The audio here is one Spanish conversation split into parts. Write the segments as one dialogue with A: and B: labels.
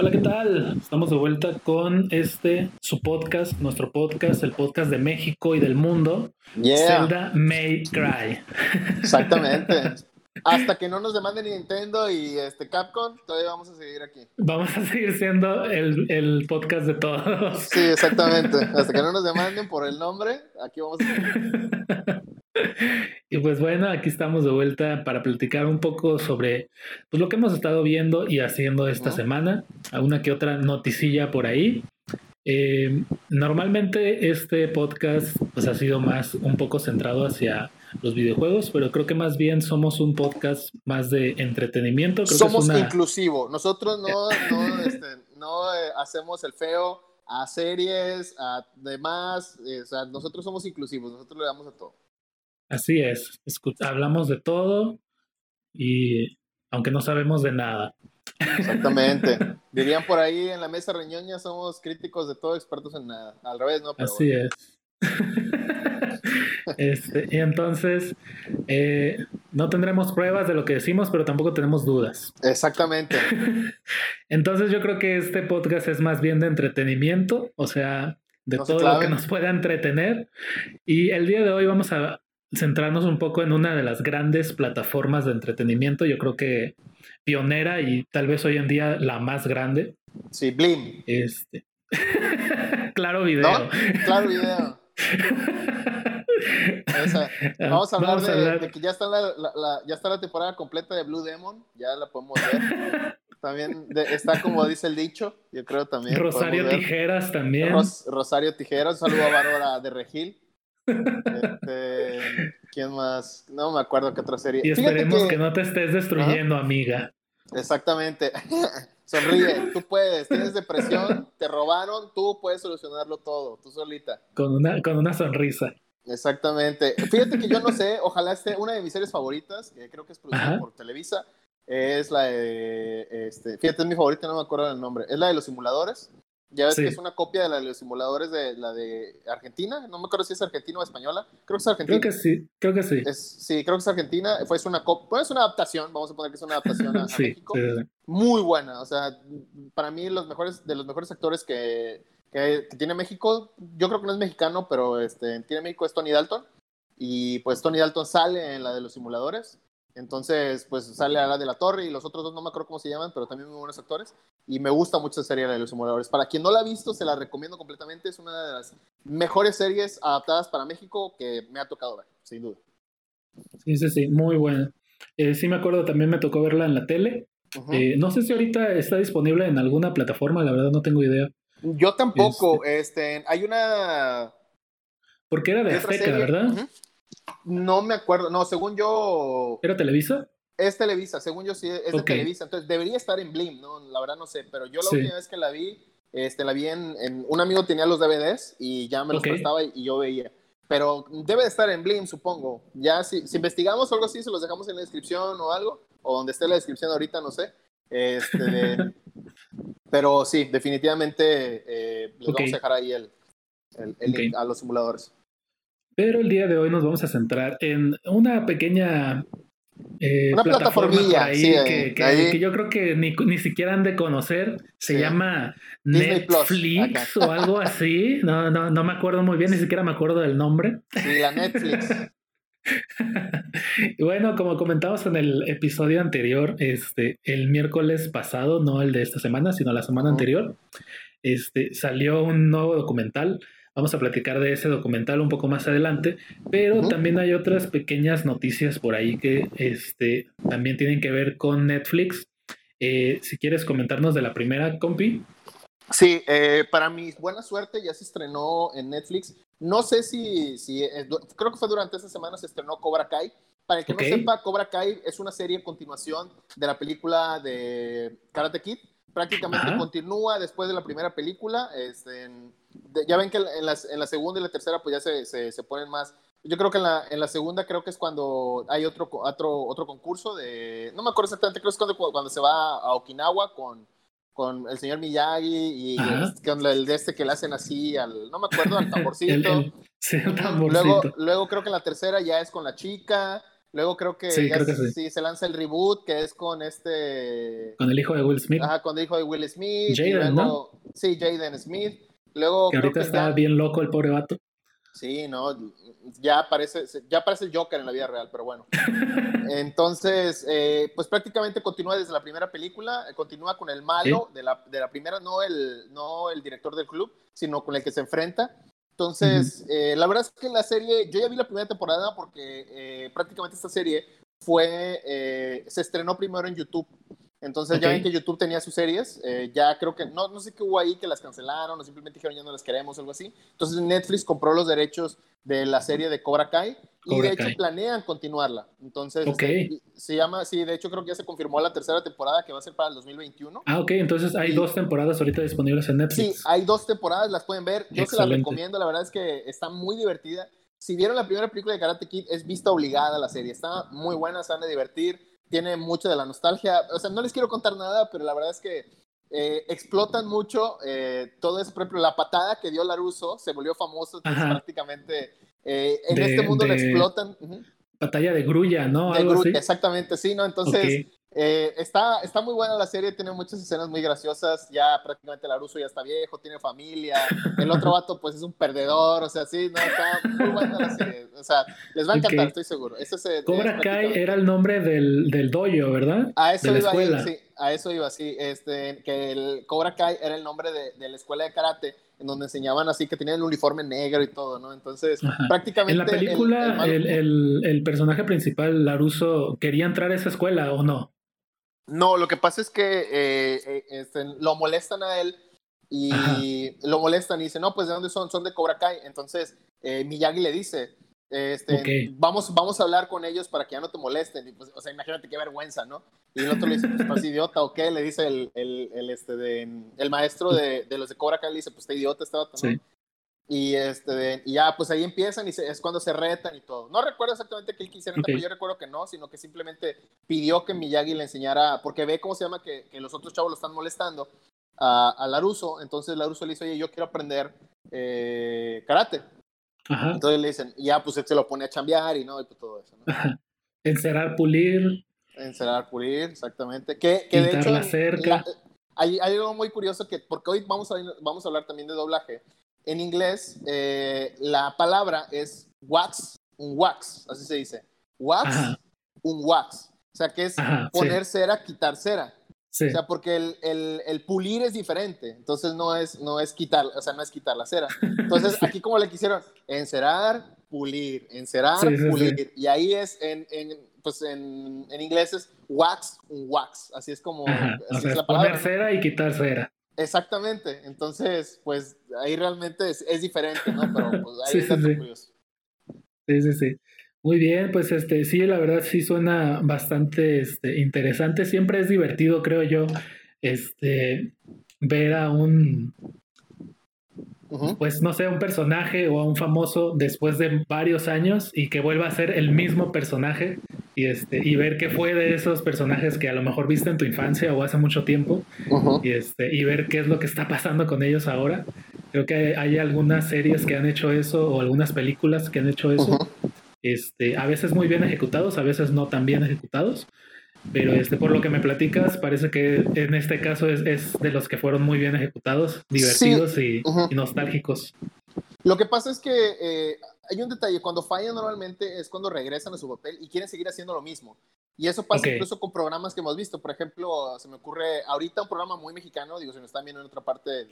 A: Hola, ¿qué tal? Estamos de vuelta con este, su podcast, nuestro podcast, el podcast de México y del mundo. Zelda May Cry.
B: Exactamente. Hasta que no nos demanden Nintendo y este Capcom, todavía vamos a seguir aquí.
A: Vamos a seguir siendo el, el podcast de todos.
B: Sí, exactamente. Hasta que no nos demanden por el nombre, aquí vamos a seguir.
A: Y pues bueno, aquí estamos de vuelta para platicar un poco sobre pues, lo que hemos estado viendo y haciendo esta semana. Alguna que otra noticilla por ahí. Eh, normalmente este podcast pues, ha sido más un poco centrado hacia los videojuegos, pero creo que más bien somos un podcast más de entretenimiento.
B: somos inclusivo. Nosotros no, no, este, no eh, hacemos el feo a series, a demás. Eh, o sea, nosotros somos inclusivos. Nosotros le damos a todo.
A: Así es, hablamos de todo y aunque no sabemos de nada.
B: Exactamente. Dirían por ahí en la mesa reñoña somos críticos de todo, expertos en nada. Al revés, ¿no?
A: Así es. este, y entonces, eh, no tendremos pruebas de lo que decimos, pero tampoco tenemos dudas.
B: Exactamente.
A: entonces yo creo que este podcast es más bien de entretenimiento, o sea, de todo lo que nos pueda entretener. Y el día de hoy vamos a centrarnos un poco en una de las grandes plataformas de entretenimiento, yo creo que pionera y tal vez hoy en día la más grande.
B: Sí, Blim.
A: Este. claro video.
B: Claro video. vamos a hablar, de, que ya está la, ya está la temporada completa de Blue Demon, ya la podemos ver. También está como dice el dicho, yo creo también.
A: Rosario Tijeras también.
B: Rosario Tijeras, saludo a Bárbara de Regil. Este, ¿Quién más? No me acuerdo qué otra serie.
A: Y esperemos que... no te estés destruyendo, amiga.
B: Exactamente. Sonríe, tú puedes. Tienes depresión, te robaron, tú puedes solucionarlo todo, tú solita.
A: Con una, con una sonrisa.
B: Exactamente. Fíjate que yo no sé, ojalá esté una de mis series favoritas, que creo que es producida por Televisa, es la de, este, fíjate, es mi favorita, no me acuerdo del nombre, es la de los simuladores. Ya ves que es una copia de la de los simuladores de la de Argentina. No me acuerdo si es argentina o española. Creo que es argentina.
A: Creo que sí, creo que sí.
B: sí, creo que es argentina. Fue una copia, es una adaptación, vamos a poner que es una adaptación a, México. Muy buena. O sea, para mí los mejores, de los mejores actores que, que, tiene México, yo creo que no es mexicano, pero este, tiene México es Tony Dalton. Y pues Tony Dalton sale en la de los simuladores. Entonces, pues sale a la de la Torre y los otros dos no me acuerdo cómo se llaman, pero también muy buenos actores. Y me gusta mucho esa serie de los simuladores. Para quien no la ha visto, se la recomiendo completamente. Es una de las mejores series adaptadas para México que me ha tocado ver, sin duda.
A: Sí, sí, sí, muy buena. Eh, sí me acuerdo, también me tocó verla en la tele. Eh, no sé si ahorita está disponible en alguna plataforma, la verdad no tengo idea.
B: Yo tampoco. Este, este hay una...
A: Porque era de Azteca, ¿verdad?
B: No me acuerdo, no, según yo.
A: ¿Era Televisa?
B: Es Televisa, según yo sí es de Televisa, entonces debería estar en Blim, ¿no? La verdad no sé, pero yo la última vez que la vi, este, la vi en, un amigo tenía los DVDs y ya me los prestaba y, yo veía. Pero debe de estar en Blim, supongo. Ya si, si, investigamos o algo así, se los dejamos en la descripción o algo, o donde esté la descripción ahorita, no sé. Este, pero sí, definitivamente eh, les vamos a dejar ahí el, el, link a los simuladores.
A: Pero el día de hoy nos vamos a centrar en una pequeña
B: eh, una plataformilla ahí,
A: que, yo creo que ni, ni, siquiera han de conocer. Se llama Netflix o algo así. No, no, no me acuerdo muy bien, ni siquiera me acuerdo del nombre.
B: Sí, la Netflix.
A: bueno, como comentamos en el episodio anterior, este, el miércoles pasado, no el de esta semana, sino la semana anterior, este, salió un nuevo documental Vamos a platicar de ese documental un poco más adelante, pero también hay otras pequeñas noticias por ahí que este, también tienen que ver con Netflix. Eh, si quieres comentarnos de la primera, compi.
B: Sí, eh, para mi buena suerte ya se estrenó en Netflix. No sé si, si eh, creo que fue durante esa semana se estrenó Cobra Kai. Para el que no sepa, Cobra Kai es una serie en continuación de la película de Karate Kid. Prácticamente continúa después de la primera película. Este, ya ven que en la, en la, segunda y la tercera pues ya se, se, ponen más. Yo creo que en la, en la, segunda creo que es cuando hay otro, otro, otro concurso de... No me acuerdo exactamente, creo que es cuando, cuando se va a Okinawa con, con el señor Miyagi y con el de este que le hacen así al... No me acuerdo, al tamborcito.
A: sí,
B: Luego, luego creo que en la tercera ya es con la chica Luego creo que, sí, creo que sí. se lanza el reboot, que es con este...
A: Con el hijo de Will Smith.
B: Ajá, con el hijo de Will Smith.
A: Jaden, ¿no?
B: Sí, Jaden Smith. Luego,
A: que ahorita está bien loco el pobre vato.
B: Sí, no, ya parece, ya parece el Joker en la vida real, pero bueno. Entonces, eh, pues prácticamente continúa desde la primera película, continúa con el malo de, la, de, la, primera, no el, no el director del club, sino con el que se enfrenta. Entonces, eh, la verdad es que la serie, yo ya vi la primera temporada porque eh, prácticamente esta serie fue, se estrenó primero en YouTube. Entonces ya ven que YouTube tenía sus series, eh, ya creo que, no, no sé qué hubo ahí que las cancelaron o simplemente dijeron ya no las queremos o algo así. Entonces Netflix compró los derechos de la serie de Cobra Kai y de hecho planean continuarla. Entonces este, se llama, sí, de hecho creo que ya se confirmó la tercera temporada que va a ser para el 2021.
A: Ah, ok, entonces hay dos temporadas ahorita disponibles en Netflix.
B: Sí, hay dos temporadas, las pueden ver. Yo se las recomiendo, la verdad es que está muy divertida. Si vieron la primera película de Karate Kid, es vista obligada la serie. Está muy buena, se van a divertir tiene mucho de la nostalgia. O sea, no les quiero contar nada, pero la verdad es que eh, explotan mucho eh, todo eso. Por ejemplo, la patada que dio Laruso se volvió famoso prácticamente. Eh, en este mundo lo explotan.
A: Batalla de grulla, ¿no? De Algo
B: Exactamente, sí, ¿no? Entonces, eh, está, está muy buena la serie, tiene muchas escenas muy graciosas. Ya prácticamente Laruso ya está viejo, tiene familia. El otro vato, pues es un perdedor. O sea, sí, no, está muy buena la serie. O sea, les va a encantar, estoy seguro.
A: Cobra Kai era el nombre del, del dojo, ¿verdad?
B: A eso iba, escuela. sí, a eso iba, sí. Este, que el Cobra Kai era el nombre de, de la escuela de karate en donde enseñaban así que tenían el uniforme negro y todo, ¿no? Entonces, prácticamente...
A: En la película, el, el, el, personaje principal, Laruso, ¿quería entrar a esa escuela o no?
B: No, lo que pasa es que eh, eh, este, lo molestan a él y lo molestan y dice, no, pues de dónde son, son de Cobra Kai. Entonces eh, Miyagi le dice, este, vamos, vamos a hablar con ellos para que ya no te molesten. Y pues, o sea, imagínate qué vergüenza, ¿no? Y el otro le dice, pues estás idiota o qué, le dice el, el, el este de, el maestro de, de, los de Cobra Kai, le dice, pues está idiota vato, ¿no? Y, este, y ya, pues ahí empiezan y es cuando se retan y todo. No recuerdo exactamente qué él quisiera, pero yo recuerdo que no, sino que simplemente pidió que Miyagi le enseñara, porque ve cómo se llama que, que los otros chavos lo están molestando a, a, Laruso. Entonces Laruso le dice, oye, yo quiero aprender eh, karate. Entonces le dicen, ya, pues él se lo pone a chambear y no, y pues todo eso. ¿no?
A: Encerar, pulir.
B: Encerar, pulir, exactamente. Que, que de hecho, la cerca. hay, hay, algo muy curioso que, porque hoy vamos a, vamos a hablar también de doblaje en inglés eh, la palabra es wax, un wax, así se dice. Wax, un wax. O sea, que es poner cera, quitar cera. O sea, porque el, el, el, pulir es diferente, entonces no es, no es quitar, o sea, no es quitar la cera. Entonces, aquí como le quisieron, encerar, pulir, encerar, pulir. Y ahí es, en, en pues en, en, inglés es wax, un wax. Así es como...
A: Así es la palabra. Poner cera y quitar cera.
B: Exactamente, entonces, pues ahí realmente es, diferente, ¿no? Pero pues ahí está sí, curioso.
A: Sí, sí, sí. Muy bien, pues este, sí, la verdad sí suena bastante este, interesante. Siempre es divertido, creo yo, este, ver a un, pues no sé, un personaje o a un famoso después de varios años y que vuelva a ser el mismo personaje y, este, y ver qué fue de esos personajes que a lo mejor viste en tu infancia o hace mucho tiempo y, este, y ver qué es lo que está pasando con ellos ahora. Creo que hay, algunas series que han hecho eso o algunas películas que han hecho eso. este, a veces muy bien ejecutados, a veces no tan bien ejecutados. Pero este, por lo que me platicas, parece que en este caso es, es de los que fueron muy bien ejecutados, divertidos y, nostálgicos.
B: Lo que pasa es que eh, hay un detalle, cuando fallan normalmente es cuando regresan a su papel y quieren seguir haciendo lo mismo. Y eso pasa incluso con programas que hemos visto. Por ejemplo, se me ocurre ahorita un programa muy mexicano, digo, si no están viendo en otra parte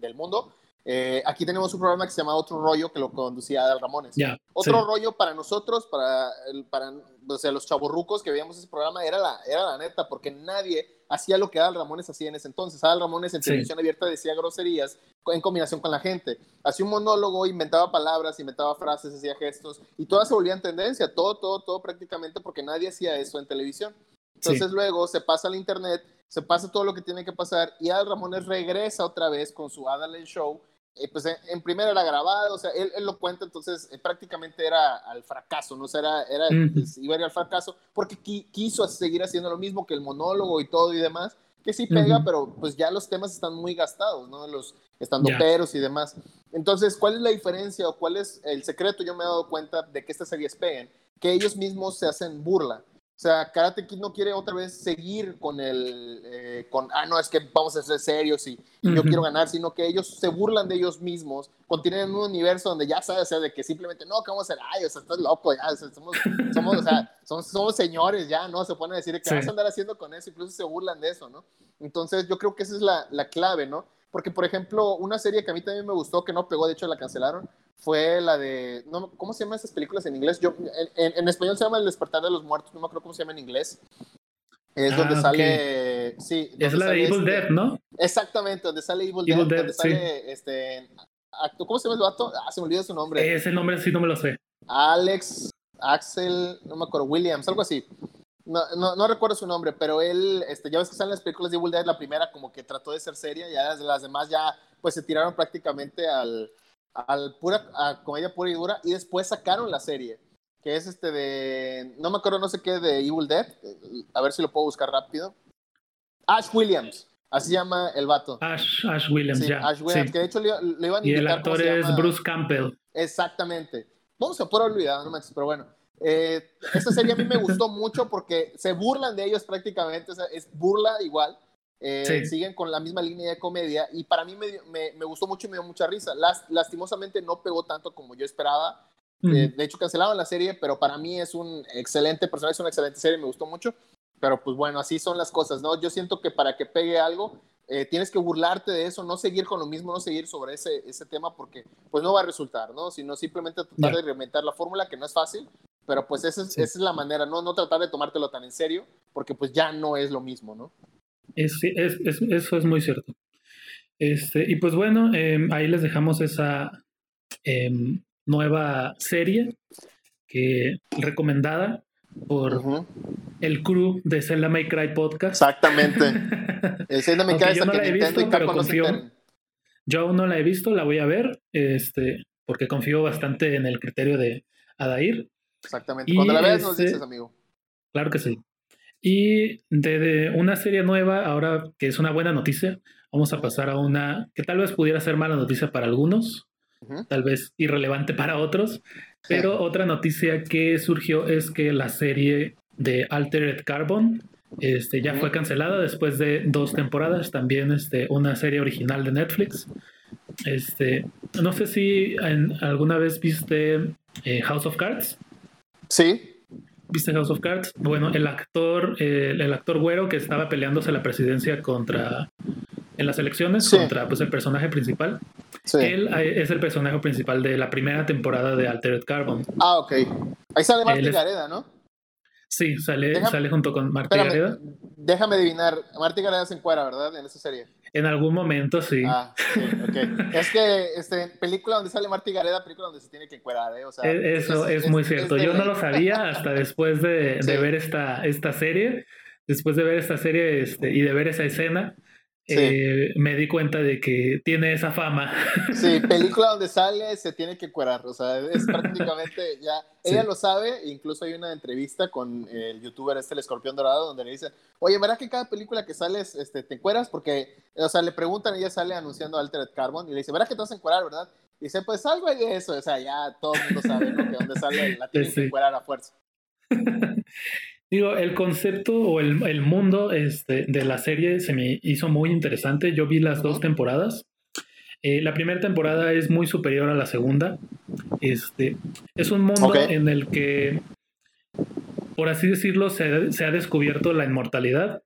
B: del mundo, eh, aquí tenemos un programa que se llama Otro Rollo que lo conducía Adal Ramones. Otro rollo para nosotros, para, el, para o sea, los chavorrucos que veíamos ese programa, era la, era la neta, porque nadie hacía lo que Adal Ramones hacía en ese entonces. Adal Ramones en televisión abierta decía groserías en combinación con la gente. Hacía un monólogo, inventaba palabras, inventaba frases, hacía gestos, y todas se volvían tendencia, todo, todo, todo prácticamente, porque nadie hacía eso en televisión. Entonces luego se pasa al internet, se pasa todo lo que tiene que pasar, y Adal Ramones regresa otra vez con su Adal Show, eh, pues en, primera era grabado, o sea, él, él lo cuenta, entonces eh, prácticamente era al fracaso, ¿no? O sea, era, era pues, iba a ir al fracaso porque quiso seguir haciendo lo mismo que el monólogo y todo y demás, que sí pega, pero pues ya los temas están muy gastados, ¿no? Los estandoperos y demás. Entonces, ¿cuál es la diferencia o cuál es el secreto? Yo me he dado cuenta de que estas series peguen, que ellos mismos se hacen burla. O sea, Karate Kid no quiere otra vez seguir con el, eh, con, ah, no, es que vamos a ser serios y, yo quiero ganar, sino que ellos se burlan de ellos mismos, contienen un universo donde ya sabes, o sea, de que simplemente, no, que vamos a hacer, ay, o sea, estás loco, ya, somos, somos, o sea, somos, somos, señores, ya, ¿no? Se ponen a decir, ¿qué vas a andar haciendo con eso? Incluso se burlan de eso, ¿no? Entonces, yo creo que esa es la, la clave, ¿no? Porque, por ejemplo, una serie que a mí también me gustó, que no pegó, de hecho la cancelaron, fue la de. No, ¿Cómo se llaman esas películas en inglés? Yo, en, español se llama El despertar de los muertos, no me acuerdo cómo se llama en inglés. Es ah, donde sale. Sí,
A: es la de Evil este Dead, ¿no?
B: Exactamente, donde sale Evil, Dead, donde sale este. ¿Cómo se llama el vato? Ah, se me olvidó su nombre.
A: Ese nombre sí no me lo sé.
B: Alex, Axel, no me acuerdo, Williams, algo así. No, no, no, recuerdo su nombre, pero él, este, ya ves que salen las películas de Evil Dead, la primera como que trató de ser seria, ya las, las demás ya pues se tiraron prácticamente al, al pura, a comedia pura y dura, y después sacaron la serie, que es este de, no me acuerdo, no sé qué, de Evil Dead, a ver si lo puedo buscar rápido. Ash Williams, así se llama el vato.
A: Ash, Ash Williams, ya.
B: Ash Williams, que de hecho le, iban a
A: Y el actor es Bruce Campbell.
B: Exactamente. Vamos a por olvidar, no manches, pero bueno. Eh, esta serie a mí me gustó mucho porque se burlan de ellos prácticamente, o sea, es burla igual, eh, siguen con la misma línea de comedia y para mí me, me, gustó mucho y me dio mucha risa. lastimosamente no pegó tanto como yo esperaba. Eh, de hecho, cancelaron la serie, pero para mí es un excelente personaje, es una excelente serie, me gustó mucho. Pero pues bueno, así son las cosas, ¿no? Yo siento que para que pegue algo, eh, tienes que burlarte de eso, no seguir con lo mismo, no seguir sobre ese, ese tema porque pues no va a resultar, ¿no? Sino simplemente tratar de reinventar la fórmula, que no es fácil, pero pues esa es, esa es la manera, ¿no? No tratar de tomártelo tan en serio, porque pues ya no es lo mismo, ¿no?
A: Es, es, eso es muy cierto. Este, y pues bueno, em, ahí les dejamos esa em, nueva serie que recomendada por el crew de Zelda May Cry Podcast.
B: Exactamente. El Zelda May Cry
A: yo no la he visto, pero confío. Yo aún no la he visto, la voy a ver, este, porque confío bastante en el criterio de Adair.
B: Exactamente. Cuando la veas nos este dices, amigo.
A: Claro que sí. Y de, una serie nueva, ahora que es una buena noticia, vamos a pasar a una que tal vez pudiera ser mala noticia para algunos, tal vez irrelevante para otros, pero otra noticia que surgió es que la serie de Altered Carbon este, ya fue cancelada después de dos temporadas, también este, una serie original de Netflix. Este, no sé si alguna vez viste eh, House of Cards.
B: Sí.
A: ¿Viste House of Cards? Bueno, el actor, el, actor güero que estaba peleándose la presidencia contra en las elecciones contra pues el personaje principal. Él eh, es el personaje principal de la primera temporada de Altered Carbon.
B: Ah, ok. Ahí sale Marty Gareda, ¿no?
A: Sí, sale, sale junto con Marty Gareda.
B: Déjame adivinar, Marty Gareda se encuera, ¿verdad? En esa serie.
A: En algún momento sí.
B: Ah, sí, ok. es que este, película donde sale Marty Gareda, película donde se tiene que encuerar, ¿eh? O sea,
A: e-, Eso es, muy cierto. Yo no lo sabía hasta después de, de ver esta, esta serie. Después de ver esta serie este, y de ver esa escena, eh, me di cuenta de que tiene esa fama.
B: Sí, película donde sale se tiene que cuerar, o sea, es prácticamente ya, ella lo sabe, incluso hay una entrevista con el youtuber este, el escorpión dorado, donde le dice, oye, ¿verdad que cada película que sales este, te cueras? Porque, o sea, le preguntan, ella sale anunciando Altered Carbon, y le dice, ¿verdad que te vas a encuerar, verdad? Y dice, pues algo hay de eso, o sea, ya todo el mundo sabe, ¿no? Que donde sale la tiene que cuerar a fuerza.
A: Digo, el concepto o el, mundo este, de la serie se me hizo muy interesante. Yo vi las dos temporadas. Eh, la primera temporada es muy superior a la segunda. Este, es un mundo en el que, por así decirlo, se, ha descubierto la inmortalidad.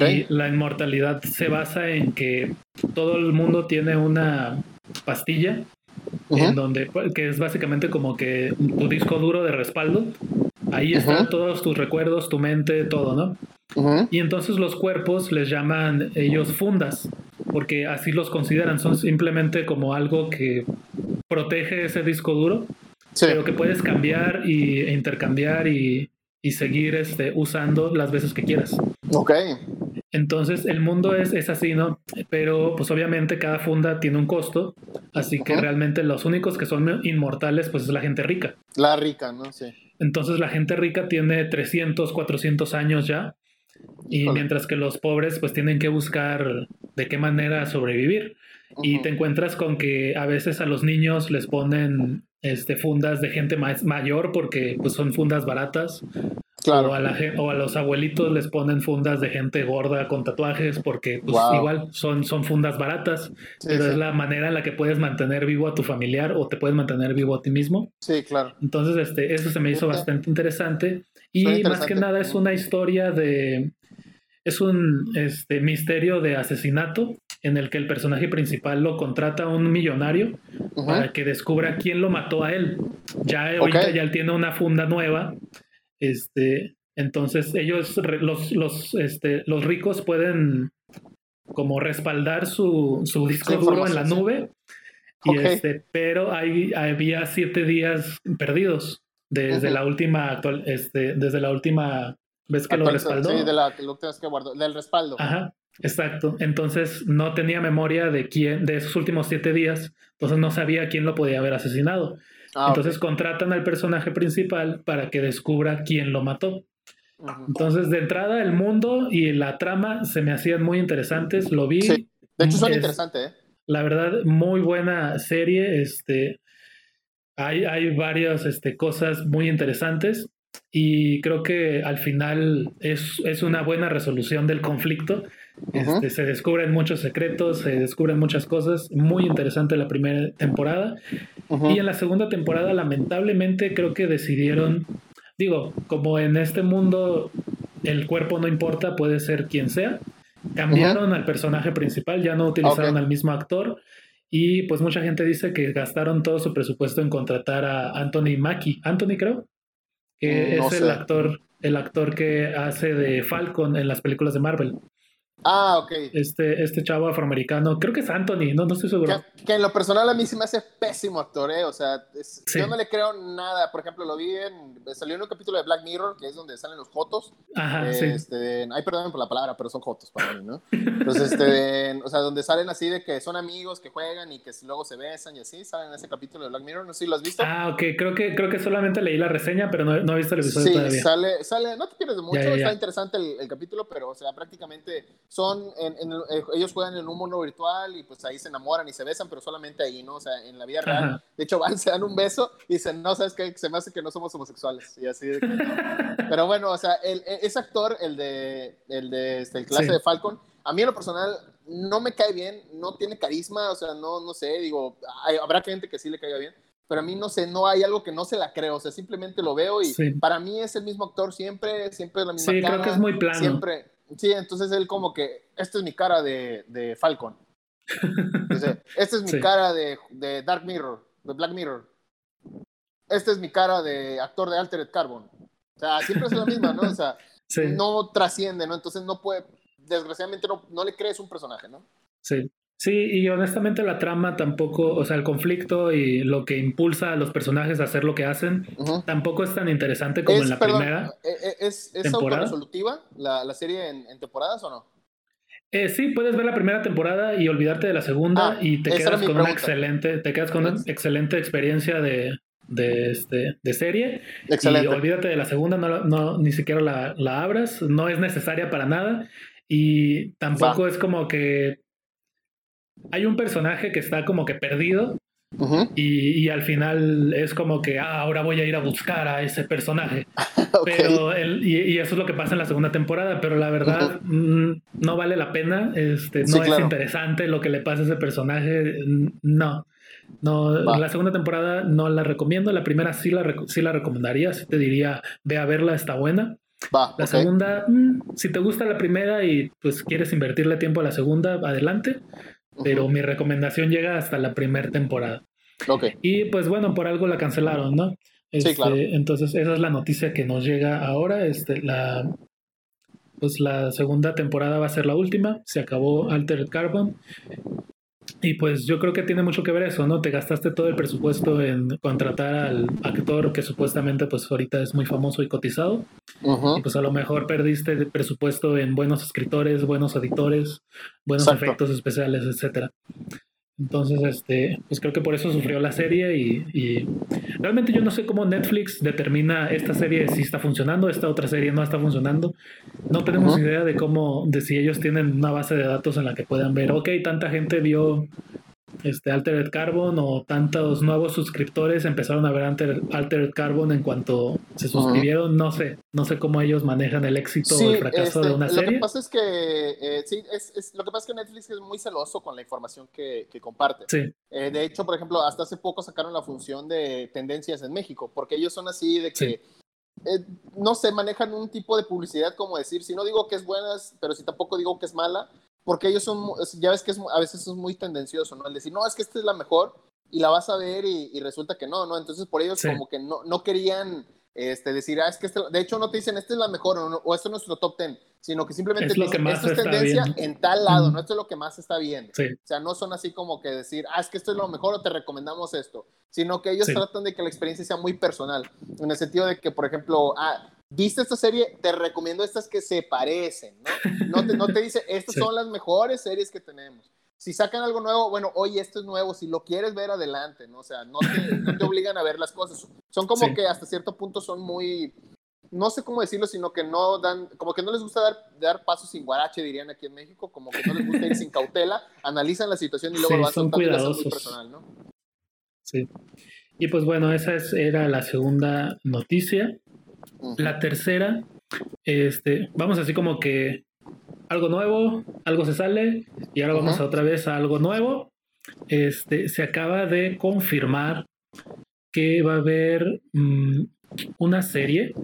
A: Y la inmortalidad se basa en que todo el mundo tiene una pastilla en donde que es básicamente como que tu disco duro de respaldo Ahí están todos tus recuerdos, tu mente, todo, ¿no? Y entonces los cuerpos les llaman ellos fundas, porque así los consideran, son simplemente como algo que protege ese disco duro, pero que puedes cambiar y, e intercambiar y, y, seguir este, usando las veces que quieras.
B: Ok.
A: Entonces el mundo es, es así, ¿no? Pero pues obviamente cada funda tiene un costo, así que realmente los únicos que son inmortales pues es la gente rica.
B: La rica, ¿no? Sí.
A: Entonces la gente rica tiene 300, 400 años ya, y mientras que los pobres pues tienen que buscar de qué manera sobrevivir. y te encuentras con que a veces a los niños les ponen este, fundas de gente más mayor porque pues son fundas baratas. Claro. O, a la, o a los abuelitos les ponen fundas de gente gorda con tatuajes porque pues, igual son, son fundas baratas, pero es la manera en la que puedes mantener vivo a tu familiar o te puedes mantener vivo a ti mismo.
B: Sí, claro.
A: Entonces, este, eso se me hizo bastante interesante. Y más que nada es una historia de... Es un este, misterio de asesinato en el que el personaje principal lo contrata a un millonario para que descubra quién lo mató a él. Ya ahorita ya él tiene una funda nueva. Este, entonces ellos, los, los, este, los ricos pueden como respaldar su, su disco duro en la nube. Y este, pero hay, había siete días perdidos desde la última actual, este, desde la última vez que lo respaldó.
B: Sí, de la, última vez que guardó, del respaldo.
A: Ajá. Exacto. Entonces no tenía memoria de quién, de esos últimos siete días. Entonces no sabía quién lo podía haber asesinado. Ah, entonces contratan al personaje principal para que descubra quién lo mató. Entonces, de entrada, el mundo y la trama se me hacían muy interesantes. Lo vi.
B: Sí. De hecho, son interesantes, ¿eh?
A: La verdad, muy buena serie. Este, hay, hay varias este, cosas muy interesantes y creo que al final es, es una buena resolución del conflicto este, se descubren muchos secretos, se descubren muchas cosas. Muy interesante la primera temporada. Y en la segunda temporada, lamentablemente, creo que decidieron, digo, como en este mundo el cuerpo no importa, puede ser quien sea. Cambiaron al personaje principal, ya no utilizaron al mismo actor. Y pues mucha gente dice que gastaron todo su presupuesto en contratar a Anthony Mackie. Anthony, creo. Que mm, es el actor, el actor que hace de Falcon en las películas de Marvel.
B: Ah, ok.
A: Este, este chavo afroamericano, creo que es Anthony, no, no estoy seguro.
B: Que, en lo personal a mí sí me hace pésimo actor, ¿eh? O sea, yo no le creo nada. Por ejemplo, lo vi en. Salió en un capítulo de Black Mirror, que es donde salen los Jotos.
A: Ajá,
B: este, Ay, perdón por la palabra, pero son Jotos para mí, ¿no? Entonces, este, o sea, donde salen así de que son amigos que juegan y que luego se besan y así, salen en ese capítulo de Black Mirror. No sé si lo has visto.
A: Ah, ok, creo que, creo que solamente leí la reseña, pero no, no he visto el episodio
B: sí,
A: todavía.
B: sale, sale, no te pierdes de mucho, está interesante el, el, capítulo, pero, o sea, prácticamente son en, en eh, ellos juegan en un mundo virtual y pues ahí se enamoran y se besan, pero solamente ahí, ¿no? O sea, en la vida real. De hecho, van, se dan un beso y dicen, no, ¿sabes qué? Se me hace que no somos homosexuales. Y así Pero bueno, o sea, el, e, ese actor, el de, el de este, el clase de Falcon, a mí en lo personal no me cae bien, no tiene carisma, o sea, no, no sé, digo, habrá gente que sí le caiga bien, pero a mí no sé, no hay algo que no se la creo, o sea, simplemente lo veo y para mí es el mismo actor siempre, siempre la misma
A: sí, creo que es muy plano.
B: Siempre, Sí, entonces él como que, esta es mi cara de, de Falcon. Dice, esta es mi cara de, de, Dark Mirror, de Black Mirror. Esta es mi cara de actor de Altered Carbon. O sea, siempre es la misma, ¿no? O sea, no trasciende, ¿no? Entonces no puede, desgraciadamente no, no le crees un personaje, ¿no?
A: Sí. Sí, y honestamente la trama tampoco, o sea, el conflicto y lo que impulsa a los personajes a hacer lo que hacen, tampoco es tan interesante como en la primera.
B: Eh, eh, ¿Es, es autorresolutiva la, la serie en, temporadas o no?
A: Eh, sí, puedes ver la primera temporada y olvidarte de la segunda ah, y te quedas con una excelente, te quedas con una excelente experiencia de, de, este, de serie. Excelente. Y olvídate de la segunda, no, no ni siquiera la, la, abras, no es necesaria para nada. Y tampoco es como que hay un personaje que está como que perdido y, al final es como que ah, ahora voy a ir a buscar a ese personaje. Pero y, eso es lo que pasa en la segunda temporada, pero la verdad mm, no vale la pena, este, no es interesante lo que le pasa a ese personaje, no. No, la segunda temporada no la recomiendo, la primera sí la, sí la recomendaría, sí te diría, ve a verla, está buena. la segunda, mm, si te gusta la primera y pues quieres invertirle tiempo a la segunda, adelante pero mi recomendación llega hasta la primera temporada.
B: Okay.
A: Y pues bueno, por algo la cancelaron, ¿no? sí, claro. Este, entonces, esa es la noticia que nos llega ahora. Este, la, pues la segunda temporada va a ser la última. Se acabó Altered Carbon. Y pues yo creo que tiene mucho que ver eso, ¿no? Te gastaste todo el presupuesto en contratar al actor que supuestamente pues ahorita es muy famoso y cotizado. Y pues a lo mejor perdiste el presupuesto en buenos escritores, buenos editores, buenos efectos especiales, etcétera. Entonces, este, pues creo que por eso sufrió la serie y, realmente yo no sé cómo Netflix determina esta serie si está funcionando, esta otra serie no está funcionando. No tenemos idea de cómo, de si ellos tienen una base de datos en la que puedan ver, ok, tanta gente vio este, Altered Carbon o tantos nuevos suscriptores empezaron a ver Altered, Carbon en cuanto se suscribieron. No sé, no sé cómo ellos manejan el éxito o el fracaso de este, una serie.
B: Lo que pasa es que, eh, sí, es, lo que pasa es que Netflix es muy celoso con la información que, que comparte.
A: Sí.
B: Eh, de hecho, por ejemplo, hasta hace poco sacaron la función de tendencias en México, porque ellos son así de que... Eh, no sé, manejan un tipo de publicidad como decir, si no digo que es buena, pero si tampoco digo que es mala, porque ellos son, ya ves que es, a veces es muy tendencioso, ¿no? El decir, no, es que esta es la mejor y la vas a ver y, resulta que no, ¿no? Entonces por ellos como que no, no querían este, decir, ah, es que este, de hecho no te dicen, esta es la mejor o, o esto es nuestro top ten, sino que simplemente
A: dicen,
B: esto es tendencia en tal lado, ¿no? Esto es lo que más está viendo. O sea, no son así como que decir, ah, es que esto es lo mejor o te recomendamos esto, sino que ellos tratan de que la experiencia sea muy personal, en el sentido de que, por ejemplo, ah, viste esta serie, te recomiendo estas que se parecen, ¿no? No te, no te dice, estas son las mejores series que tenemos. Si sacan algo nuevo, bueno, oye, esto es nuevo, si lo quieres ver adelante, ¿no? O sea, no te, no te obligan a ver las cosas. Son como que hasta cierto punto son muy, no sé cómo decirlo, sino que no dan, como que no les gusta dar, dar pasos sin guarache, dirían aquí en México, como que no les gusta ir sin cautela, analizan la situación y luego lo
A: hacen muy personal, ¿no? Sí. Y pues bueno, esa es, era la segunda noticia. La tercera, este, vamos así como que algo nuevo, algo se sale y ahora vamos otra vez a algo nuevo. Este, se acaba de confirmar que va a haber mm, una serie,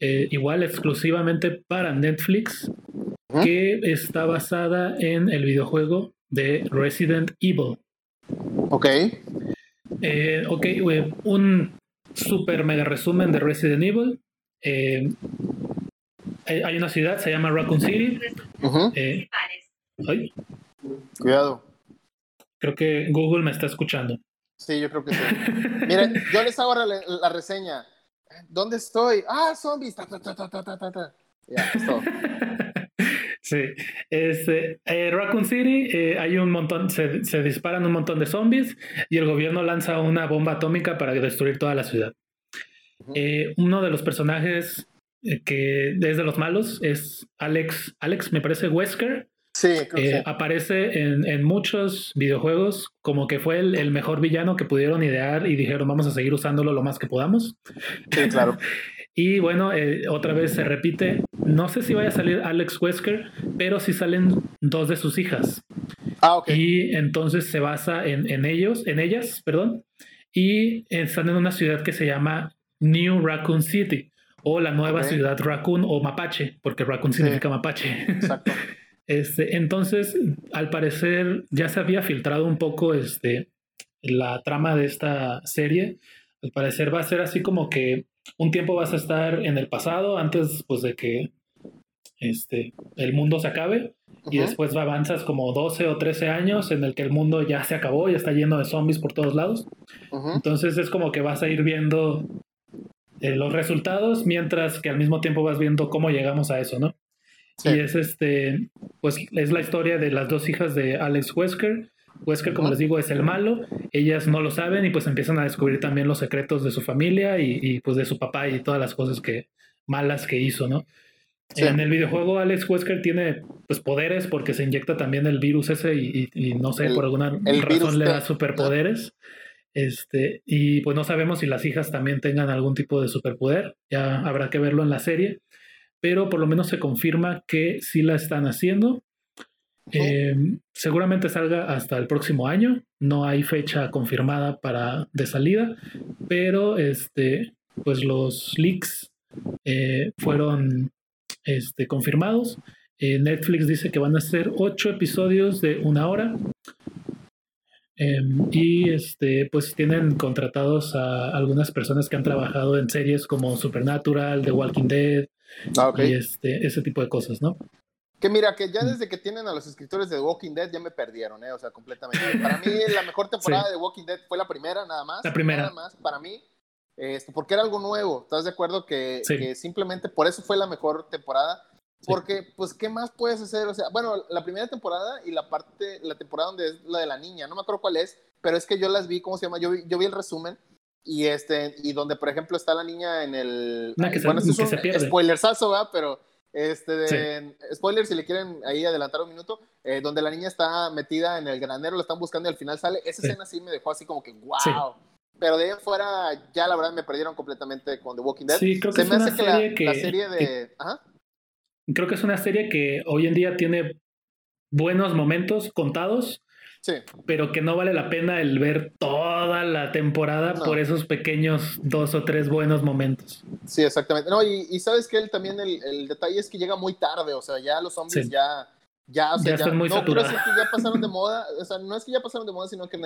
A: eh, igual exclusivamente para Netflix, que está basada en el videojuego de Resident Evil.
B: Ok.
A: Eh, ok, un super mega resumen de Resident Evil. Eh, hay una ciudad, se llama Raccoon City. Eh,
B: Cuidado.
A: Creo que Google me está escuchando.
B: Sí, yo creo que sí. Mira, yo les hago la, reseña. ¿Dónde estoy? Ah, zombies. ya, es todo.
A: Sí, este, eh, Raccoon City eh, hay un montón, se, se, disparan un montón de zombies y el gobierno lanza una bomba atómica para destruir toda la ciudad. Eh, uno de los personajes que es de los malos es Alex, Alex me parece Wesker.
B: Sí,
A: Aparece en, muchos videojuegos como que fue el, mejor villano que pudieron idear y dijeron vamos a seguir usándolo lo más que podamos.
B: Sí, claro.
A: Y bueno, eh, otra vez se repite, no sé si vaya a salir Alex Wesker, pero sí salen dos de sus hijas.
B: Ah, ok.
A: Y entonces se basa en, ellos, en ellas, perdón, y están en una ciudad que se llama New Raccoon City, o la nueva ciudad Raccoon o Mapache, porque Raccoon significa Mapache.
B: Exacto.
A: este, entonces, al parecer, ya se había filtrado un poco este, la trama de esta serie. Al parecer va a ser así como que un tiempo vas a estar en el pasado antes pues, de que este, el mundo se acabe y después avanzas como 12 o 13 años en el que el mundo ya se acabó, y está lleno de zombies por todos lados. Entonces es como que vas a ir viendo eh, los resultados mientras que al mismo tiempo vas viendo cómo llegamos a eso, ¿no? Y es este, pues es la historia de las dos hijas de Alex Wesker Wesker, como les digo, es el malo. Ellas no lo saben y pues empiezan a descubrir también los secretos de su familia y, pues de su papá y todas las cosas que malas que hizo, ¿no? En el videojuego Alex Wesker tiene pues poderes porque se inyecta también el virus ese y, no sé, por alguna razón le da superpoderes. Este, y pues no sabemos si las hijas también tengan algún tipo de superpoder, ya habrá que verlo en la serie, pero por lo menos se confirma que sí la están haciendo Em, seguramente salga hasta el próximo año. No hay fecha confirmada para de salida, pero este, pues los leaks eh, fueron este, confirmados. Eh, Netflix dice que van a ser ocho episodios de una hora. Em, y este, pues tienen contratados a algunas personas que han trabajado en series como Supernatural, The Walking Dead
B: ah,
A: y este, ese tipo de cosas, ¿no?
B: Que mira, que ya mm. desde que tienen a los escritores de The Walking Dead ya me perdieron, ¿eh? O sea, completamente. Para mí la mejor temporada de The Walking Dead fue la primera, nada más.
A: La primera.
B: Nada más, para mí. Este, porque era algo nuevo. ¿Estás de acuerdo que, que, simplemente por eso fue la mejor temporada? Porque, pues, ¿qué más puedes hacer? O sea, bueno, la primera temporada y la parte, la temporada donde es la de la niña, no me acuerdo cuál es, pero es que yo las vi, ¿cómo se llama? Yo, yo vi el resumen y este, y donde, por ejemplo, está la niña en el...
A: que bueno, se, es un
B: spoiler ¿verdad? Pero Este, de, spoiler, si le quieren ahí adelantar un minuto, eh, donde la niña está metida en el granero, lo están buscando y al final sale. Esa escena sí me dejó así como que, wow. Pero de ahí afuera, ya la verdad me perdieron completamente con The Walking Dead.
A: Sí, creo que es una serie que, la, serie de. Creo que es una serie que hoy en día tiene buenos momentos contados, pero que no vale la pena el ver toda la temporada por esos pequeños dos o tres buenos momentos.
B: Sí, exactamente. No, y, sabes que él también el, detalle es que llega muy tarde, o sea, ya los zombies ya ya, o sea, ya, muy no que ya pasaron de moda, o sea, no es que ya pasaron de moda, sino que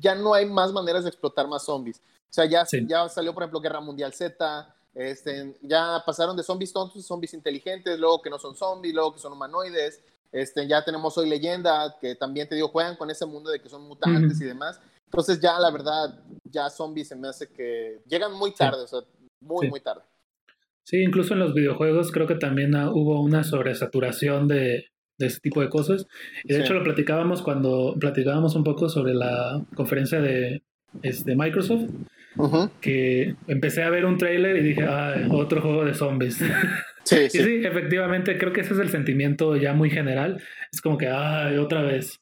B: ya no hay más maneras de explotar más zombies. O sea, ya, ya salió, por ejemplo, Guerra Mundial Z, este, ya pasaron de zombies tontos a zombies inteligentes, luego que no son zombies, luego que son humanoides. Este, ya tenemos hoy leyenda, que también te digo, juegan con ese mundo de que son mutantes y demás. Entonces ya la verdad, ya zombies se me hace que llegan muy tarde, o sea, muy, muy tarde.
A: Sí, incluso en los videojuegos creo que también hubo una sobresaturación de, de ese tipo de cosas. Y de hecho lo platicábamos cuando platicábamos un poco sobre la conferencia de este, Microsoft, que empecé a ver un trailer y dije, ah, otro juego de zombies. Sí, sí. sí, efectivamente, creo que ese es el sentimiento ya muy general. Es como que, ay, otra vez.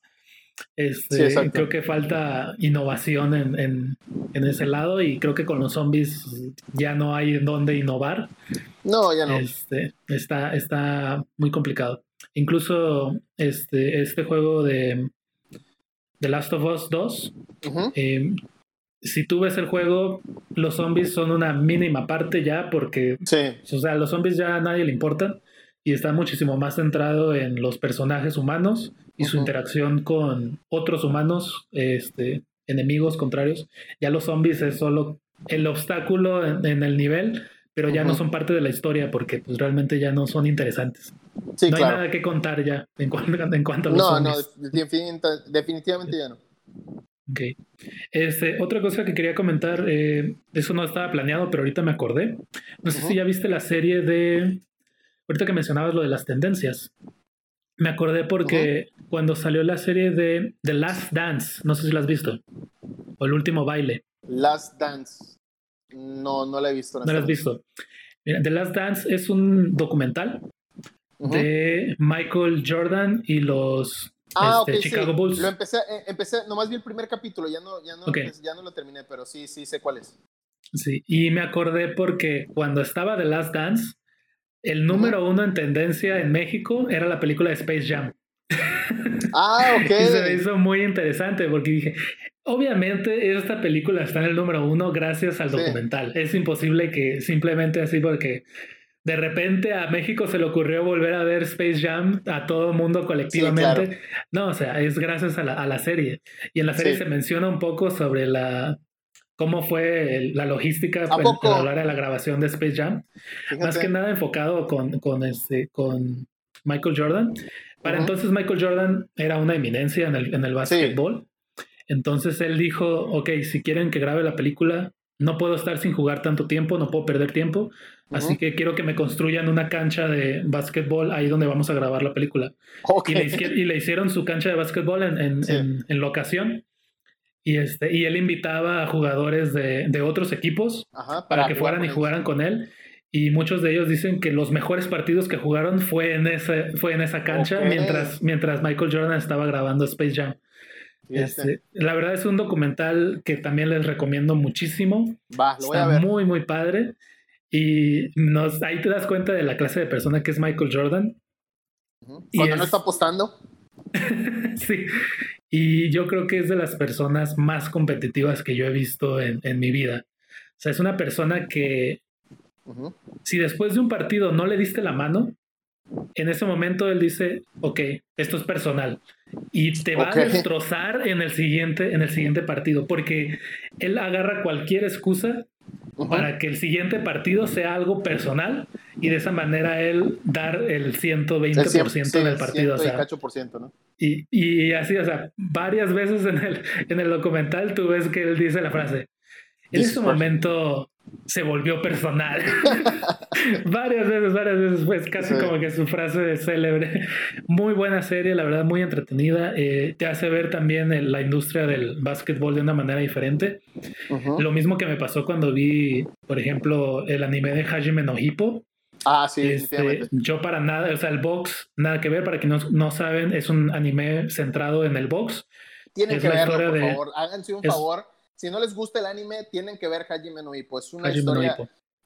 A: Este, creo que falta innovación en, en, en, ese lado y creo que con los zombies ya no hay en dónde innovar.
B: No, ya no.
A: Este, está, está muy complicado. Incluso este, este juego de The Last of Us 2, em, si tú ves el juego, los zombies son una mínima parte ya porque, o sea, los zombies ya a nadie le importan y está muchísimo más centrado en los personajes humanos y su interacción con otros humanos, este, enemigos contrarios. Ya los zombies es solo el obstáculo en el nivel pero ya no son parte de la historia porque pues realmente ya no son interesantes. no hay nada que contar ya en cuanto, en cuanto a los No, no,
B: definitivamente ya no.
A: Ok. Este, otra cosa que quería comentar, eh, eso no estaba planeado, pero ahorita me acordé. No sé si ya viste la serie de. Ahorita que mencionabas lo de las tendencias. Me acordé porque cuando salió la serie de The Last Dance, no sé si la has visto, o El último baile.
B: Last Dance. No, no la he visto.
A: No la has visto. Mira, The Last Dance es un documental de Michael Jordan y los
B: ah, este, Chicago Bulls. Lo empecé, eh, empecé, nomás vi el primer capítulo, ya no, ya no, ya no lo terminé, pero sí, sí sé cuál es.
A: Sí, y me acordé porque cuando estaba The Last Dance, el número uno en tendencia en México era la película de Space Jam.
B: Ah, ok.
A: y se me hizo muy interesante porque dije, Obviamente esta película está en el número uno gracias al documental. Es imposible que simplemente así porque de repente a México se le ocurrió volver a ver Space Jam a todo el mundo colectivamente. No, o sea, es gracias a la, serie. Y en la serie se menciona un poco sobre la cómo fue la logística para hablar de la grabación de Space Jam. Más que nada enfocado con, con, este, con Michael Jordan. Para entonces Michael Jordan era una eminencia en el, en el básquetbol. Entonces él dijo, ok, si quieren que grabe la película, no puedo estar sin jugar tanto tiempo, no puedo perder tiempo, así que quiero que me construyan una cancha de básquetbol ahí donde vamos a grabar la película. Y, le, hicieron su cancha de básquetbol en, en, locación. Y, este, y él invitaba a jugadores de, de otros equipos para, que fueran y jugaran con él. Y muchos de ellos dicen que los mejores partidos que jugaron fue en, ese, fue en esa cancha mientras, mientras Michael Jordan estaba grabando Space Jam. Este, la verdad es un documental que también les recomiendo muchísimo.
B: Va, lo voy a ver.
A: Muy, muy padre. Y nos, ahí te das cuenta de la clase de persona que es Michael Jordan.
B: Cuando no está apostando.
A: sí. Y yo creo que es de las personas más competitivas que yo he visto en, en mi vida. O sea, es una persona que si después de un partido no le diste la mano, en ese momento él dice, ok, esto es personal y te va a destrozar en el siguiente en el siguiente partido porque él agarra cualquier excusa para que el siguiente partido sea algo personal y de esa manera él dar el 120% en el partido. O sea,
B: ¿no?
A: y, y, así, o sea, varias veces en el, en el documental tú ves que él dice la frase, en ese momento se volvió personal. varias veces, varias veces, pues casi como que su frase de célebre. Muy buena serie, la verdad, muy entretenida. Eh, te hace ver también la industria del básquetbol de una manera diferente. Lo mismo que me pasó cuando vi, por ejemplo, el anime de Hajime no Hippo.
B: Ah, sí,
A: este, Yo para nada, o sea, el box, nada que ver, para que no, no saben, es un anime centrado en el box.
B: Tienen que verlo, por favor. Háganse un favor. Si no les gusta el anime, tienen que ver Hajime no Ippo. Es una historia...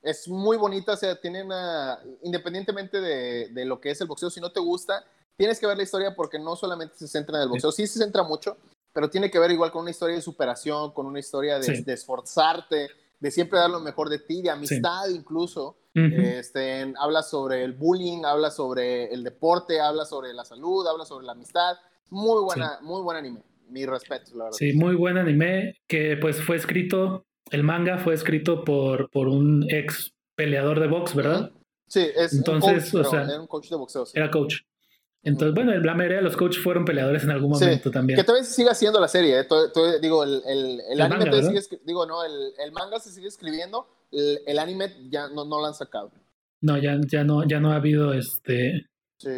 B: es muy bonita, o sea, tiene una... Independientemente de, de, lo que es el boxeo, si no te gusta, tienes que ver la historia porque no solamente se centra en el boxeo, sí, se centra mucho, pero tiene que ver igual con una historia de superación, con una historia de, de esforzarte, de siempre dar lo mejor de ti, de amistad incluso. este, habla sobre el bullying, habla sobre el deporte, habla sobre la salud, habla sobre la amistad. Muy buena, muy buen anime. Mi respeto, la verdad.
A: Sí, muy buen anime que pues fue escrito, el manga fue escrito por, por un ex peleador de box, ¿verdad?
B: Sí, es Entonces, un coach, o sea, era un coach de boxeo.
A: Era coach. Entonces, bueno, la mayoría de los coaches fueron peleadores en algún momento también.
B: Que todavía se sigue haciendo la serie. ¿eh? digo, el, el, el, anime manga, sigue, digo, no, el, el, manga se sigue escribiendo, el, anime ya no, no lo han sacado.
A: No, ya, ya no, ya no ha habido este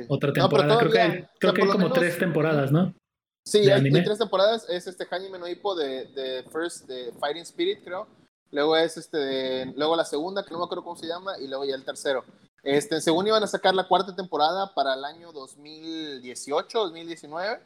A: otra temporada. creo que hay, creo que hay como tres temporadas, ¿no?
B: Sí, hay, tres temporadas. Es este Hajime no Hippo de, de First, de Fighting Spirit, creo. Luego es este, de, luego la segunda, que no me acuerdo cómo se llama, y luego ya el tercero. Este, según iban a sacar la cuarta temporada para el año 2018, 2019.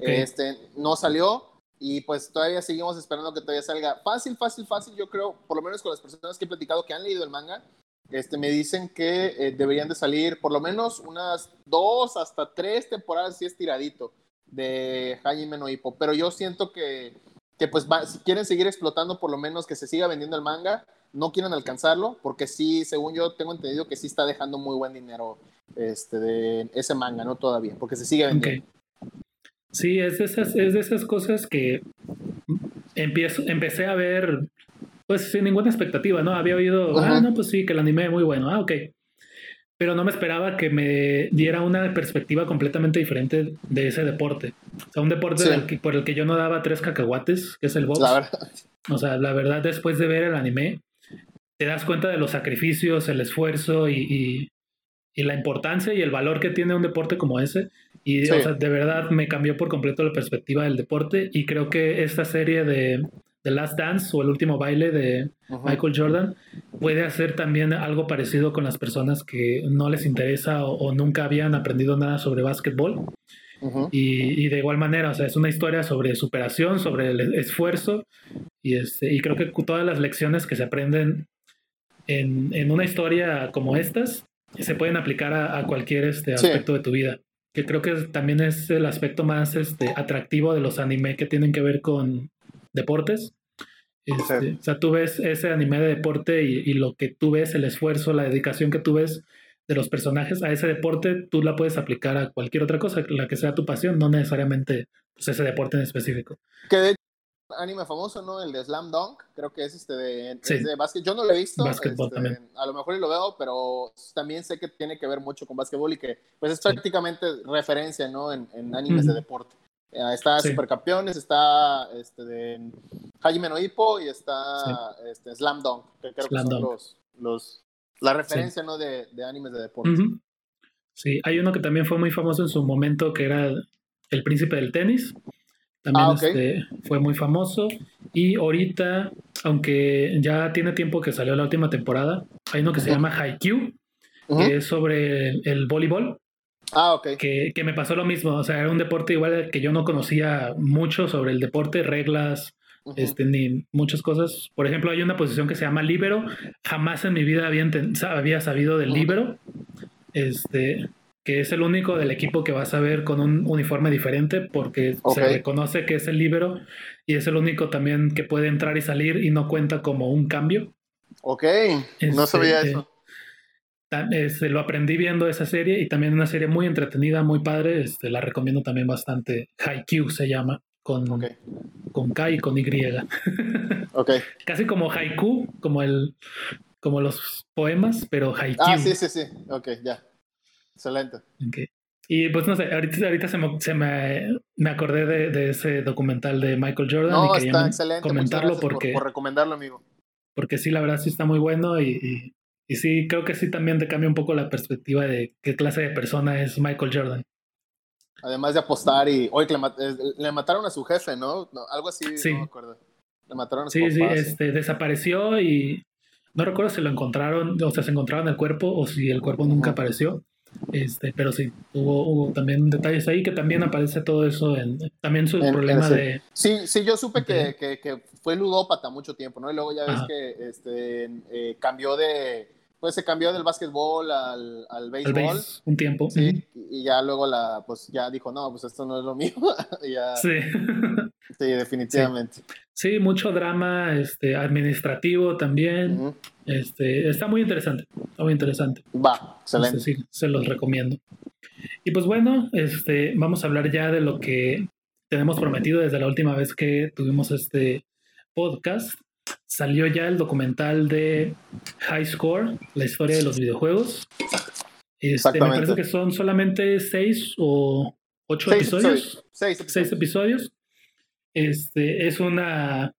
B: Este, no salió y pues todavía seguimos esperando que todavía salga. Fácil, fácil, fácil, yo creo, por lo menos con las personas que he platicado que han leído el manga, este, me dicen que eh, deberían de salir por lo menos unas dos hasta tres temporadas si es tiradito de Jaime no Hippo. Pero yo siento que, que pues si quieren seguir explotando, por lo menos que se siga vendiendo el manga no quieren alcanzarlo, porque sí, según yo tengo entendido que sí está dejando muy buen dinero este, de ese manga, ¿no? Todavía, porque se sigue vendiendo.
A: Sí, es de, esas, es de esas cosas que empiezo, empecé a ver, pues sin ninguna expectativa, ¿no? Había oído, ah, no, pues sí, que el anime es muy bueno, ah, ok. Pero no me esperaba que me diera una perspectiva completamente diferente de ese deporte. O sea, un deporte por el que yo no daba tres cacahuates, que es el box. O sea, la verdad, después de ver el anime, te das cuenta de los sacrificios, el esfuerzo y, la importancia y el valor que tiene un deporte como ese. Y de verdad me cambió por completo la perspectiva del deporte y creo que esta serie de The Last Dance o el último baile de Michael Jordan puede hacer también algo parecido con las personas que no les interesa o, nunca habían aprendido nada sobre básquetbol. y, de igual manera, o sea, es una historia sobre superación, sobre el esfuerzo y, este, y creo que todas las lecciones que se aprenden en, una historia como estas se pueden aplicar a, cualquier este aspecto de tu vida. Que creo que también es el aspecto más este, atractivo de los anime que tienen que ver con deportes. Este, o sea, tú ves ese anime de deporte y, lo que tú ves, el esfuerzo, la dedicación que tú ves de los personajes a ese deporte, tú la puedes aplicar a cualquier otra cosa, la que sea tu pasión, no necesariamente pues, ese deporte en específico.
B: Que de anime famoso, ¿no? El de Slam Dunk, creo que es este de, de básquet. Yo no lo he visto. Este, a lo mejor lo veo, pero también sé que tiene que ver mucho con básquetbol y que pues es prácticamente referencia, ¿no? En, animes de deporte. Eh, está Supercampeones, está este de Hajime no Hippo y está este, Slam Dunk, que creo que son los, los, la referencia, ¿no? De, de, animes de deporte.
A: Sí, hay uno que también fue muy famoso en su momento, que era El Príncipe del Tenis. También ah, este, fue muy famoso. Y ahorita, aunque ya tiene tiempo que salió la última temporada, hay uno que se llama Haikyuu, que es sobre el, voleibol.
B: Ah, ok.
A: Que, que, me pasó lo mismo. O sea, era un deporte igual que yo no conocía mucho sobre el deporte, reglas, este, ni muchas cosas. Por ejemplo, hay una posición que se llama libero. Jamás en mi vida había, había sabido del libero. Este, que es el único del equipo que vas a ver con un uniforme diferente porque se reconoce que es el libero y es el único también que puede entrar y salir y no cuenta como un cambio.
B: Ok, no sabía este, eso.
A: Este, lo aprendí viendo esa serie y también una serie muy entretenida, muy padre. Este, la recomiendo también bastante. Haikyuu se llama, con, con K y con Y.
B: okay.
A: Casi como haiku, como, el, como los poemas, pero haikyuu.
B: Ah, sí, sí, sí. Ok, ya. Excelente.
A: Y pues no sé, ahorita, ahorita se, me, se me, me, acordé de, de, ese documental de Michael Jordan y quería comentarlo porque...
B: Por, recomendarlo, amigo.
A: Porque sí, la verdad sí está muy bueno y, y, sí, creo que sí también te cambia un poco la perspectiva de qué clase de persona es Michael Jordan.
B: Además de apostar y... Oye, le, mataron a su jefe, ¿no? Algo así,
A: sí.
B: no me acuerdo. Le mataron a
A: su Sí, sí, este, desapareció y No recuerdo si lo encontraron, o sea, se encontraron el cuerpo o si el cuerpo nunca apareció. Este, pero sí, hubo, hubo también detalles ahí que también aparece todo eso en también su problema de.
B: Sí, sí, yo supe que, que, fue ludópata mucho tiempo, ¿no? Y luego ya ves que este, eh, cambió de pues se cambió del básquetbol al, al béisbol.
A: un tiempo.
B: Sí, y ya luego la, pues ya dijo, no, pues esto no es lo mío.
A: sí.
B: sí, definitivamente.
A: Sí. mucho drama este, administrativo también. este, está muy interesante, está muy interesante.
B: Va, excelente.
A: sí, se los recomiendo. Y pues bueno, este, vamos a hablar ya de lo que tenemos prometido desde la última vez que tuvimos este podcast salió ya el documental de High Score, la historia de los videojuegos. Este, me parece que son solamente seis o ocho episodios.
B: Seis,
A: episodios. Este, es una.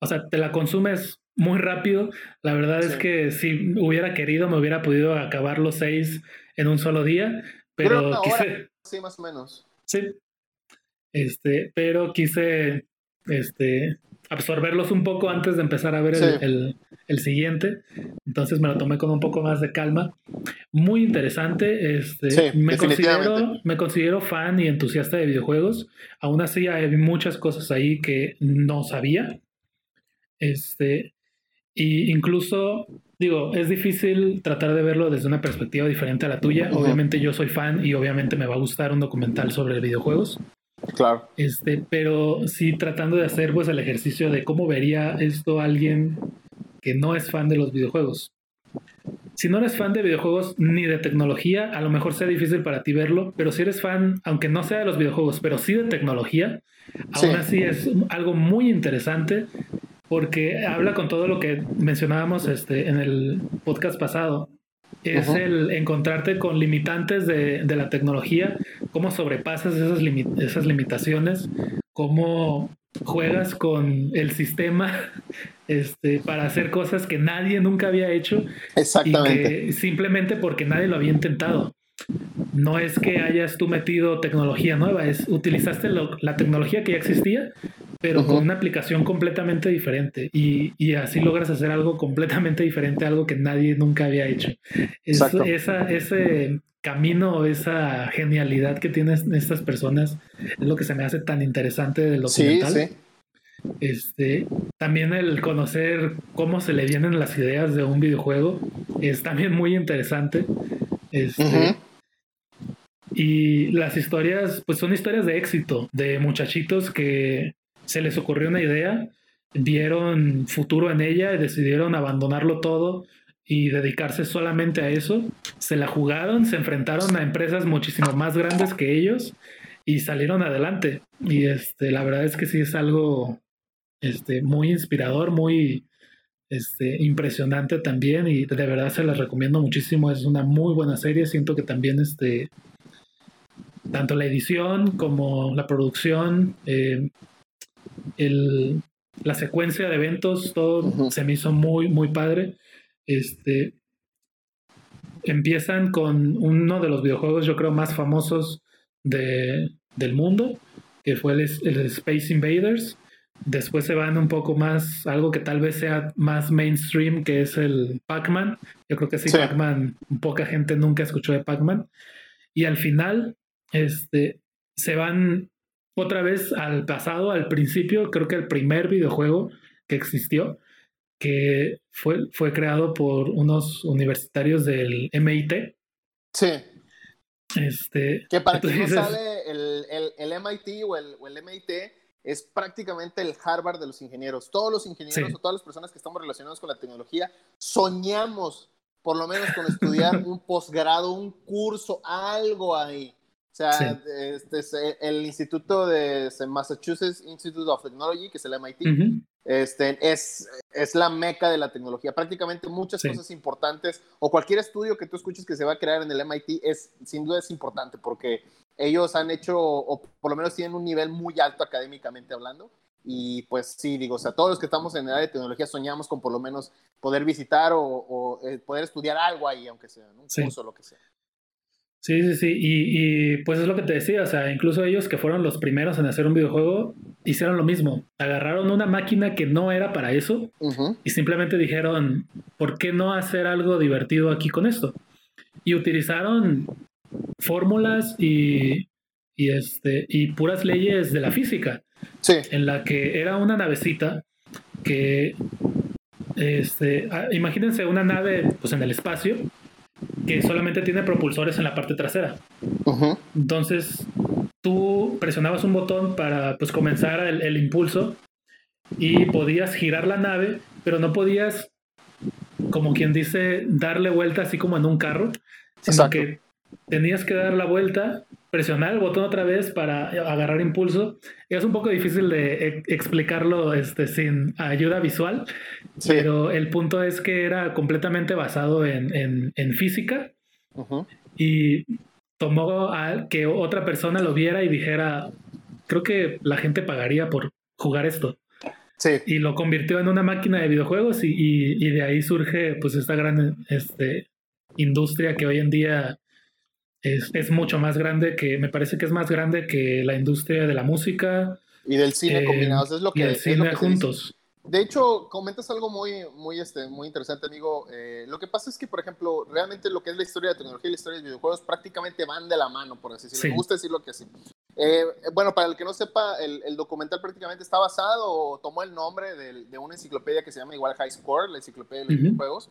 A: O sea, te la consumes muy rápido. La verdad es que si hubiera querido, me hubiera podido acabar los seis en un solo día. Pero quise.
B: sí, más o menos.
A: Sí. Este, pero quise. Este absorberlos un poco antes de empezar a ver el, el, siguiente. Entonces me lo tomé con un poco más de calma. Muy interesante. Este, me, considero, me considero fan y entusiasta de videojuegos. Aún así hay muchas cosas ahí que no sabía. Este, y incluso, digo, es difícil tratar de verlo desde una perspectiva diferente a la tuya. Obviamente yo soy fan y obviamente me va a gustar un documental sobre videojuegos.
B: Claro.
A: Este, pero sí tratando de hacer pues el ejercicio de cómo vería esto alguien que no es fan de los videojuegos. Si no eres fan de videojuegos ni de tecnología, a lo mejor sea difícil para ti verlo, pero si eres fan, aunque no sea de los videojuegos, pero sí de tecnología, aún así es algo muy interesante porque habla con todo lo que mencionábamos este, en el podcast pasado es el encontrarte con limitantes de, la tecnología, cómo sobrepasas esas, esas limitaciones, cómo juegas con el sistema este, para hacer cosas que nadie nunca había hecho.
B: Exactamente.
A: simplemente porque nadie lo había intentado. No es que hayas tú metido tecnología nueva, es utilizaste la tecnología que ya existía, pero con una aplicación completamente diferente y, y, así logras hacer algo completamente diferente, algo que nadie nunca había hecho. esa, ese camino, esa genialidad que tienen estas personas es lo que se me hace tan interesante del documental. Sí, sí. Este, también el conocer cómo se le vienen las ideas de un videojuego es también muy interesante. Este, Y las historias, pues son historias de éxito, de muchachitos que se les ocurrió una idea, vieron futuro en ella y decidieron abandonarlo todo y dedicarse solamente a eso. Se la jugaron, se enfrentaron a empresas muchísimo más grandes que ellos y salieron adelante. Y este, la verdad es que sí es algo este, muy inspirador, muy este, impresionante también y de verdad se las recomiendo muchísimo. Es una muy buena serie. Siento que también este, tanto la edición como la producción eh, el, la secuencia de eventos, todo se me hizo muy, muy padre. Este, empiezan con uno de los videojuegos, yo creo, más famosos de, del mundo, que fue el, Space Invaders. Después se van un poco más, algo que tal vez sea más mainstream, que es el Pac-Man. Yo creo que sí, Pac-Man, poca gente nunca escuchó de Pac-Man. Y al final, este, se van otra vez al pasado, al principio, creo que el primer videojuego que existió, que fue, fue creado por unos universitarios del MIT.
B: Sí.
A: Este,
B: que para quien no sabe, el, el, MIT o el, o el, MIT es prácticamente el Harvard de los ingenieros. Todos los ingenieros o todas las personas que estamos relacionados con la tecnología soñamos por lo menos con estudiar un posgrado, un curso, algo ahí. O sea, este es el instituto de Massachusetts Institute of Technology, que es el MIT, este, es, es la meca de la tecnología. Prácticamente muchas cosas importantes, o cualquier estudio que tú escuches que se va a crear en el MIT, es, sin duda es importante, porque ellos han hecho, o por lo menos tienen un nivel muy alto académicamente hablando. Y pues sí, digo, o sea, todos los que estamos en el área de tecnología soñamos con por lo menos poder visitar o, eh, poder estudiar algo ahí, aunque sea un curso o lo que sea.
A: Sí, sí, sí. Y, pues es lo que te decía, o sea, incluso ellos que fueron los primeros en hacer un videojuego, hicieron lo mismo. Agarraron una máquina que no era para eso y simplemente dijeron, ¿por qué no hacer algo divertido aquí con esto? Y utilizaron fórmulas y, y, este, y puras leyes de la física.
B: Sí.
A: En la que era una navecita que, este, ah, imagínense una nave pues en el espacio que solamente tiene propulsores en la parte trasera. Entonces, tú presionabas un botón para pues comenzar el, impulso y podías girar la nave, pero no podías, como quien dice, darle vuelta así como en un carro, sino que tenías que dar la vuelta, presionar el botón otra vez para agarrar impulso. Es un poco difícil de e, explicarlo este, sin ayuda visual, pero el punto es que era completamente basado en, física y tomó a que otra persona lo viera y dijera, creo que la gente pagaría por jugar esto. Y lo convirtió en una máquina de videojuegos y, y, de ahí surge pues esta gran este, industria que hoy en día es, mucho más grande que, me parece que es más grande que la industria de la música.
B: Y del cine eh, combinados, es lo que...
A: Y cine juntos.
B: De hecho, comentas algo muy, muy, este, muy interesante, amigo. Eh, lo que pasa es que, por ejemplo, realmente lo que es la historia de tecnología y la historia de videojuegos prácticamente van de la mano, por así decirlo. Me gusta decirlo que sí. Eh, bueno, para el que no sepa, el, documental prácticamente está basado o tomó el nombre de, de, una enciclopedia que se llama igual High Score, la enciclopedia de los videojuegos.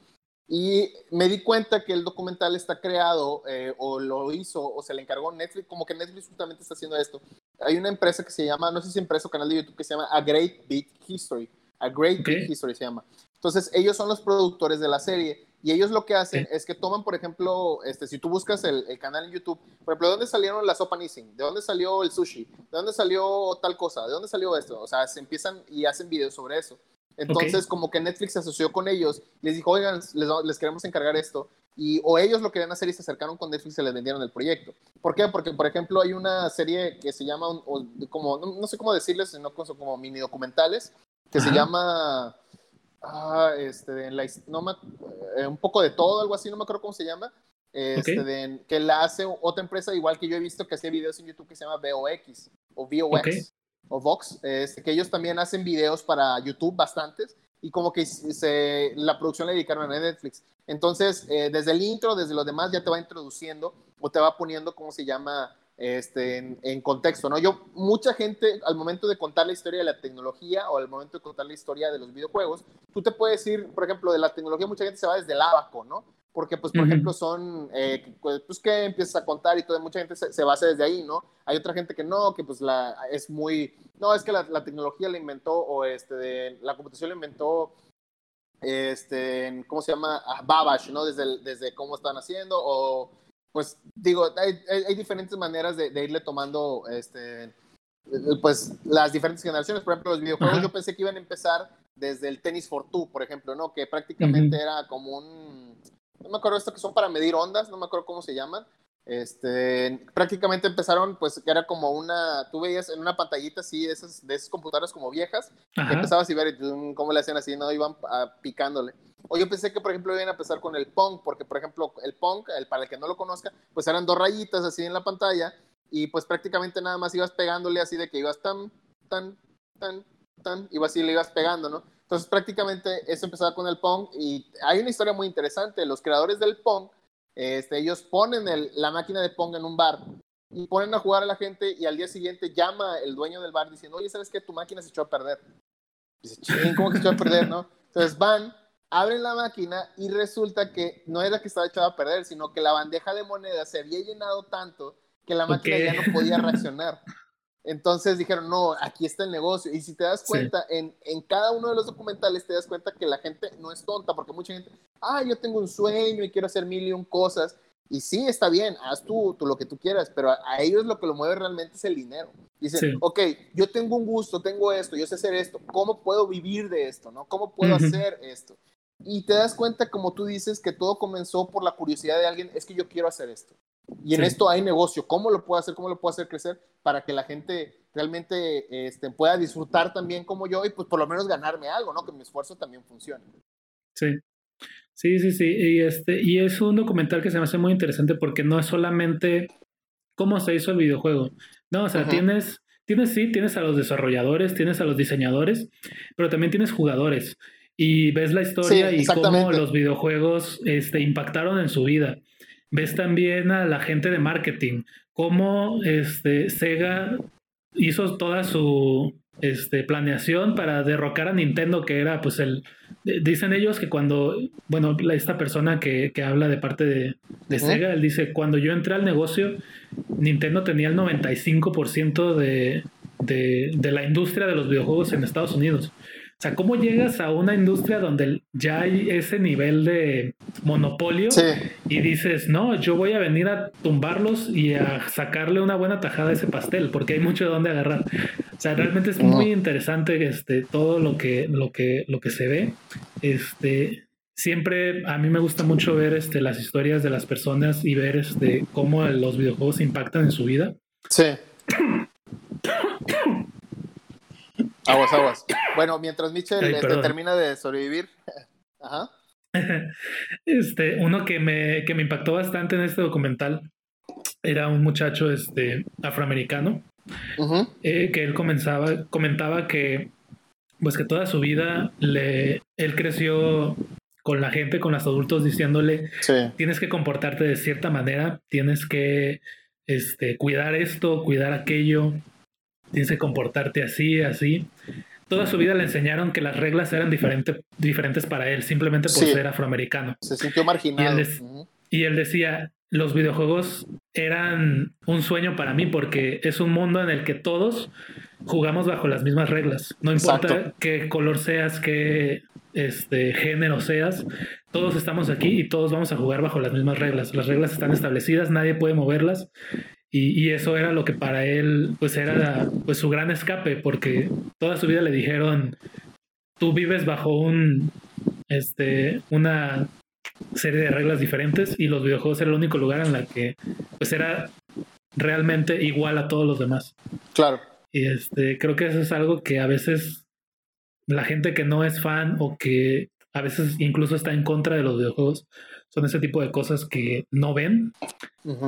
B: Y me di cuenta que el documental está creado eh, o lo hizo o se le encargó Netflix, como que Netflix justamente está haciendo esto. Hay una empresa que se llama, no sé si empresa o canal de YouTube que se llama A Great Big History. A Great Big History se llama. Entonces, ellos son los productores de la serie y ellos lo que hacen es que toman, por ejemplo, este, si tú buscas el, el, canal en YouTube, por ejemplo, ¿de dónde salieron la sopa Nissin? ¿De dónde salió el sushi? ¿De dónde salió tal cosa? ¿De dónde salió esto? O sea, se empiezan y hacen videos sobre eso. Entonces, como que Netflix se asoció con ellos, les dijo, oigan, les, queremos encargar esto. Y, o ellos lo querían hacer y se acercaron con Netflix y se les vendieron el proyecto. ¿Por qué? Porque, por ejemplo, hay una serie que se llama, como, no, sé cómo decirles, sino como mini documentales, que se llama, ah, este, en la, no eh, un poco de todo, algo así, no me acuerdo cómo se llama. Este, que la hace otra empresa, igual que yo he visto que hacía videos en YouTube que se llama VOX o VOX o Vox, este, que ellos también hacen videos para YouTube bastantes y como que se, la producción le dedicaron a Netflix. Entonces, eh, desde el intro, desde los demás, ya te va introduciendo o te va poniendo, ¿cómo se llama? Este, en, contexto, ¿no? Yo, mucha gente, al momento de contar la historia de la tecnología o al momento de contar la historia de los videojuegos, tú te puedes ir, por ejemplo, de la tecnología, mucha gente se va desde el abaco, ¿no? Porque pues por ejemplo son, eh, pues, que empiezas a contar y todo, mucha gente se, se, basa desde ahí, ¿no? Hay otra gente que no, que pues la, es muy, no, es que la, la tecnología la inventó o este, de, la computación la inventó, este, ¿cómo se llama? Ah, Babash, ¿no? Desde, desde cómo están haciendo o, pues digo, hay, hay, diferentes maneras de, de, irle tomando, este, pues las diferentes generaciones, por ejemplo, los videojuegos, yo pensé que iban a empezar desde el tenis for two, por ejemplo, ¿no? Que prácticamente era como un no me acuerdo esto que son para medir ondas, no me acuerdo cómo se llaman. Este, prácticamente empezaron, pues, que era como una, tú veías en una pantallita así de esas, de esas computadoras como viejas, que empezabas a ver cómo le hacían así, no iban picándole. O yo pensé que, por ejemplo, iban a empezar con el Pong, porque, por ejemplo, el Pong, el, para el que no lo conozca, pues eran dos rayitas así en la pantalla, y pues prácticamente nada más ibas pegándole así de que ibas tan, tan, tan, tan, ibas así le ibas pegando, ¿no? Entonces prácticamente eso empezaba con el Pong y hay una historia muy interesante. Los creadores del Pong, este, ellos ponen la máquina de Pong en un bar y ponen a jugar a la gente y al día siguiente llama el dueño del bar diciendo, oye, ¿sabes qué? Tu máquina se echó a perder. dice, ¿cómo que se echó a perder, no? Entonces van, abren la máquina y resulta que no era que estaba echada a perder, sino que la bandeja de monedas se había llenado tanto que la máquina ya no podía reaccionar. Entonces dijeron, no, aquí está el negocio. Y si te das cuenta, en, en, cada uno de los documentales te das cuenta que la gente no es tonta, porque mucha gente, ah, yo tengo un sueño y quiero hacer mil y un cosas. Y sí, está bien, haz tú, tú lo que tú quieras, pero a, ellos lo que lo mueve realmente es el dinero. Dicen, ok, yo tengo un gusto, tengo esto, yo sé hacer esto, ¿cómo puedo vivir de esto? ¿no? ¿Cómo puedo hacer esto? Y te das cuenta, como tú dices, que todo comenzó por la curiosidad de alguien, es que yo quiero hacer esto. Y en esto hay negocio. ¿Cómo lo puedo hacer? ¿Cómo lo puedo hacer crecer para que la gente realmente este, pueda disfrutar también como yo y pues por lo menos ganarme algo, ¿no? Que mi esfuerzo también funcione.
A: Sí. Sí, sí, sí. Y, este, y es un documental que se me hace muy interesante porque no es solamente cómo se hizo el videojuego. No, o sea, tienes, tienes, sí, tienes a los desarrolladores, tienes a los diseñadores, pero también tienes jugadores. Y ves la historia y cómo los videojuegos este, impactaron en su vida. Ves también a la gente de marketing, cómo este, Sega hizo toda su, este, planeación para derrocar a Nintendo, que era pues el... Dicen ellos que cuando, bueno, esta persona que, habla de parte de, Sega, él dice, cuando yo entré al negocio, Nintendo tenía el 95% de, de, de la industria de los videojuegos en Estados Unidos. O sea, ¿cómo llegas a una industria donde ya hay ese nivel de monopolio y dices, no, yo voy a venir a tumbarlos y a sacarle una buena tajada a ese pastel, porque hay mucho de dónde agarrar. O sea, realmente es muy interesante este, todo lo que, lo, que, lo que se ve. Este, siempre a mí me gusta mucho ver este, las historias de las personas y ver este, cómo los videojuegos impactan en su vida.
B: Sí. Aguas, aguas. Bueno, mientras Mitchell este, termina de sobrevivir. Ajá.
A: Este, uno que me, que me impactó bastante en este documental era un muchacho este, afroamericano eh, que él comenzaba, comentaba que pues que toda su vida le, él creció con la gente, con los adultos diciéndole tienes que comportarte de cierta manera, tienes que este, cuidar esto, cuidar aquello, que comportarte así, así. Toda su vida le enseñaron que las reglas eran diferentes para él, simplemente por ser afroamericano.
B: Se sintió marginado.
A: Y él, decía, los videojuegos eran un sueño para mí porque es un mundo en el que todos jugamos bajo las mismas reglas. No importa qué color seas, qué este, género seas, todos estamos aquí y todos vamos a jugar bajo las mismas reglas. Las reglas están establecidas, nadie puede moverlas y, eso era lo que para él, pues era pues su gran escape, porque toda su vida le dijeron, tú vives bajo un, este, una serie de reglas diferentes y los videojuegos era el único lugar en la que pues era realmente igual a todos los demás.
B: Claro.
A: Y este, creo que eso es algo que a veces la gente que no es fan o que a veces incluso está en contra de los videojuegos, son ese tipo de cosas que no ven.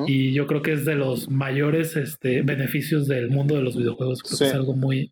A: Y yo creo que es de los mayores este, beneficios del mundo de los videojuegos. Creo que es algo muy,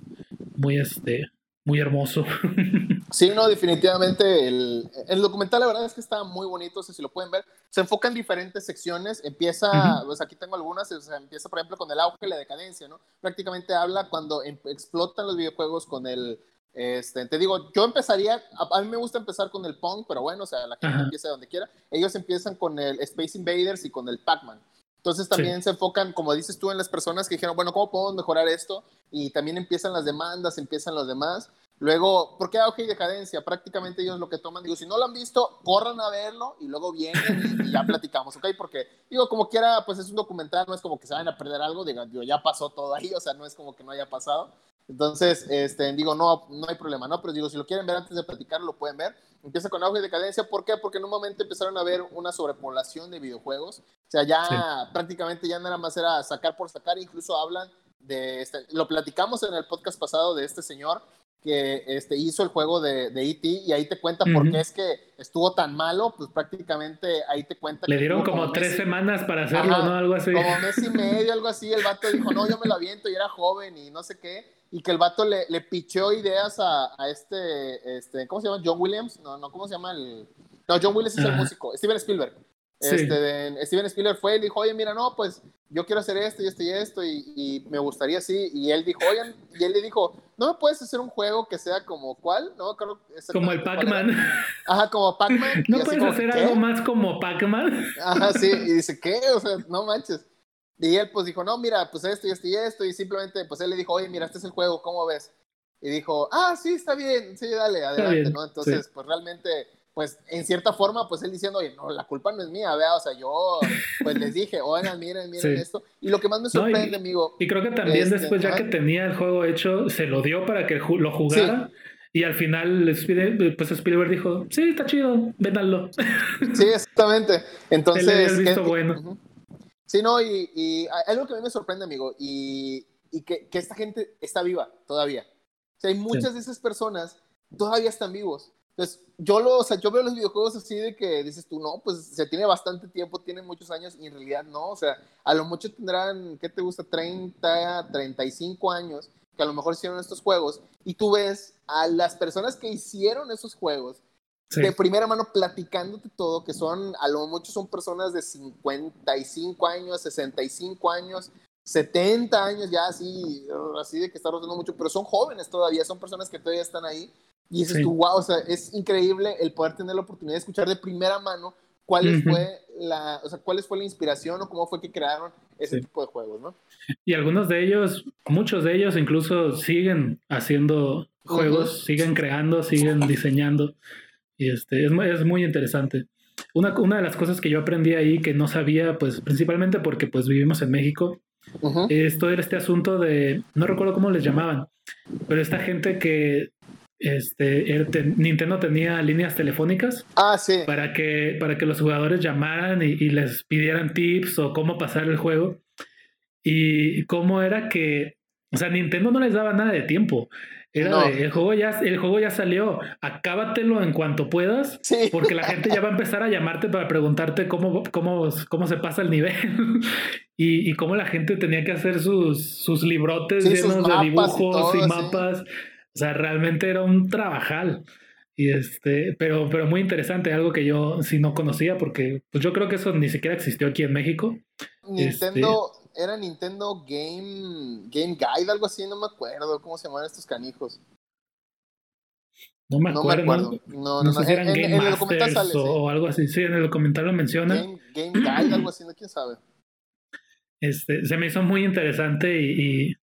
A: muy, este, muy hermoso.
B: sí, no, definitivamente. El, el, documental, la verdad es que está muy bonito. si lo pueden ver. Se enfoca en diferentes secciones. Empieza, pues aquí tengo algunas. empieza, por ejemplo, con el auge y la decadencia, ¿no? Prácticamente habla cuando em, explotan los videojuegos con el este, te digo, yo empezaría, a, mí me gusta empezar con el Pong, pero bueno, o sea, la gente empieza donde quiera. Ellos empiezan con el Space Invaders y con el Pac-Man. Entonces también se enfocan, como dices tú, en las personas que dijeron, bueno, ¿cómo podemos mejorar esto? Y también empiezan las demandas, empiezan los demás. Luego, ¿por qué auge y decadencia? Prácticamente ellos lo que toman, digo, si no lo han visto, corran a verlo y luego vienen y, ya platicamos, ¿ok? Porque, digo, como quiera, pues es un documental, no es como que se vayan a perder algo, digo, ya pasó todo ahí, o sea, no es como que no haya pasado. Entonces, este, digo, no, no hay problema, ¿no? Pero digo, si lo quieren ver antes de platicar, lo pueden ver. Empieza con auge y decadencia. ¿Por qué? Porque en un momento empezaron a ver una sobrepoblación de videojuegos. O sea, ya prácticamente ya nada más era sacar por sacar. Incluso hablan de, este, lo platicamos en el podcast pasado de este señor que este, hizo el juego de, de E.T. y ahí te cuenta por qué es que estuvo tan malo, pues prácticamente ahí te cuenta.
A: Le dieron como, tres semanas para hacerlo, ¿no? Algo así.
B: Como mes y medio, algo así. El vato dijo, no, yo me lo aviento y era joven y no sé qué y que el vato le, le picheó ideas a, a, este, este, ¿cómo se llama? John Williams, no, no, ¿cómo se llama el? No, John Williams es el músico, Steven Spielberg. Este, Steven Spielberg fue y dijo, oye, mira, no, pues yo quiero hacer esto y esto y esto y, y, me gustaría así. Y él dijo, oigan, y él le dijo, ¿no me puedes hacer un juego que sea como cuál? No,
A: como el Pac-Man.
B: Ajá, como Pac-Man.
A: ¿No puedes hacer algo más como Pac-Man?
B: Ajá, sí, y dice, ¿qué? O sea, no manches. Y él pues dijo, no, mira, pues esto y esto y esto, y simplemente pues él le dijo, oye, mira, este es el juego, ¿cómo ves? Y dijo, ah, sí, está bien, sí, dale, adelante, ¿no? Entonces, pues realmente, pues en cierta forma, pues él diciendo, oye, no, la culpa no es mía, vea, o sea, yo pues les dije, oigan, miren, miren esto. Y lo que más me sorprende, amigo.
A: Y creo que también este, después, ya que tenía el juego hecho, se lo dio para que lo jugara. Y al final, pues Spielberg dijo, sí, está chido, véndanlo.
B: Sí, exactamente. Entonces...
A: El visto bueno.
B: Sí, no, y, y, algo que a mí me sorprende, amigo, y, y que, que, esta gente está viva todavía. O sea, hay muchas de esas personas todavía están vivos. Entonces, yo, lo, o sea, yo veo los videojuegos así de que dices tú, no, pues se tiene bastante tiempo, tiene muchos años, y en realidad no, o sea, a lo mucho tendrán, ¿qué te gusta? 30, 35 años, que a lo mejor hicieron estos juegos, y tú ves a las personas que hicieron esos juegos, de primera mano platicándote todo, que son, a lo mucho son personas de 55 años, 65 años, 70 años ya así, así de que está rotando mucho, pero son jóvenes todavía, son personas que todavía están ahí. Y dices tú, wow, o sea, es increíble el poder tener la oportunidad de escuchar de primera mano cuál fue la, o sea, cuál fue la inspiración o cómo fue que crearon ese tipo de juegos, ¿no?
A: Y algunos de ellos, muchos de ellos incluso siguen haciendo juegos, siguen creando, siguen diseñando. Y este, es, es muy interesante. Una, una, de las cosas que yo aprendí ahí que no sabía, pues principalmente porque pues vivimos en México, esto era este asunto de, no recuerdo cómo les llamaban, pero esta gente que este, er, Nintendo tenía líneas telefónicas
B: ah, sí.
A: para, que, para que los jugadores llamaran y, les pidieran tips o cómo pasar el juego. Y cómo era que, o sea, Nintendo no les daba nada de tiempo. Era de, el juego ya, el juego ya salió, acábatelo en cuanto puedas, porque la gente ya va a empezar a llamarte para preguntarte cómo, cómo, cómo se pasa el nivel y, y cómo la gente tenía que hacer sus, sus librotes llenos de dibujos y, mapas. O sea, realmente era un trabajal. Y este, pero, pero muy interesante, algo que yo sí no conocía, porque pues yo creo que eso ni siquiera existió aquí en México.
B: Nintendo, este, era Nintendo Game, Game Guide, algo así, no me acuerdo cómo se llaman estos canijos.
A: No me acuerdo.
B: No, no,
A: sé si eran Game Masters o, algo así. Sí, en el documental lo menciona.
B: Game, Game Guide, algo así, no quién sabe.
A: Este, se me hizo muy interesante y, y,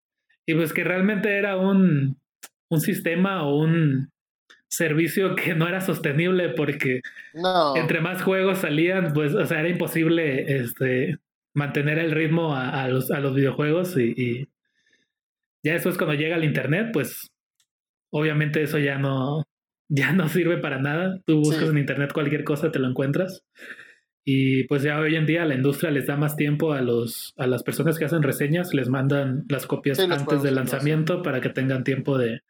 A: y pues que realmente era un, un sistema o un servicio que no era sostenible porque entre más juegos salían, pues, o sea, era imposible este, mantener el ritmo a, los, a los, videojuegos y, ya eso es cuando llega el internet, pues obviamente eso ya no, ya no sirve para nada. Tú buscas en internet cualquier cosa, te lo encuentras. Y pues ya hoy en día la industria les da más tiempo a los a las personas que hacen reseñas, les mandan las copias antes del lanzamiento para que tengan tiempo de,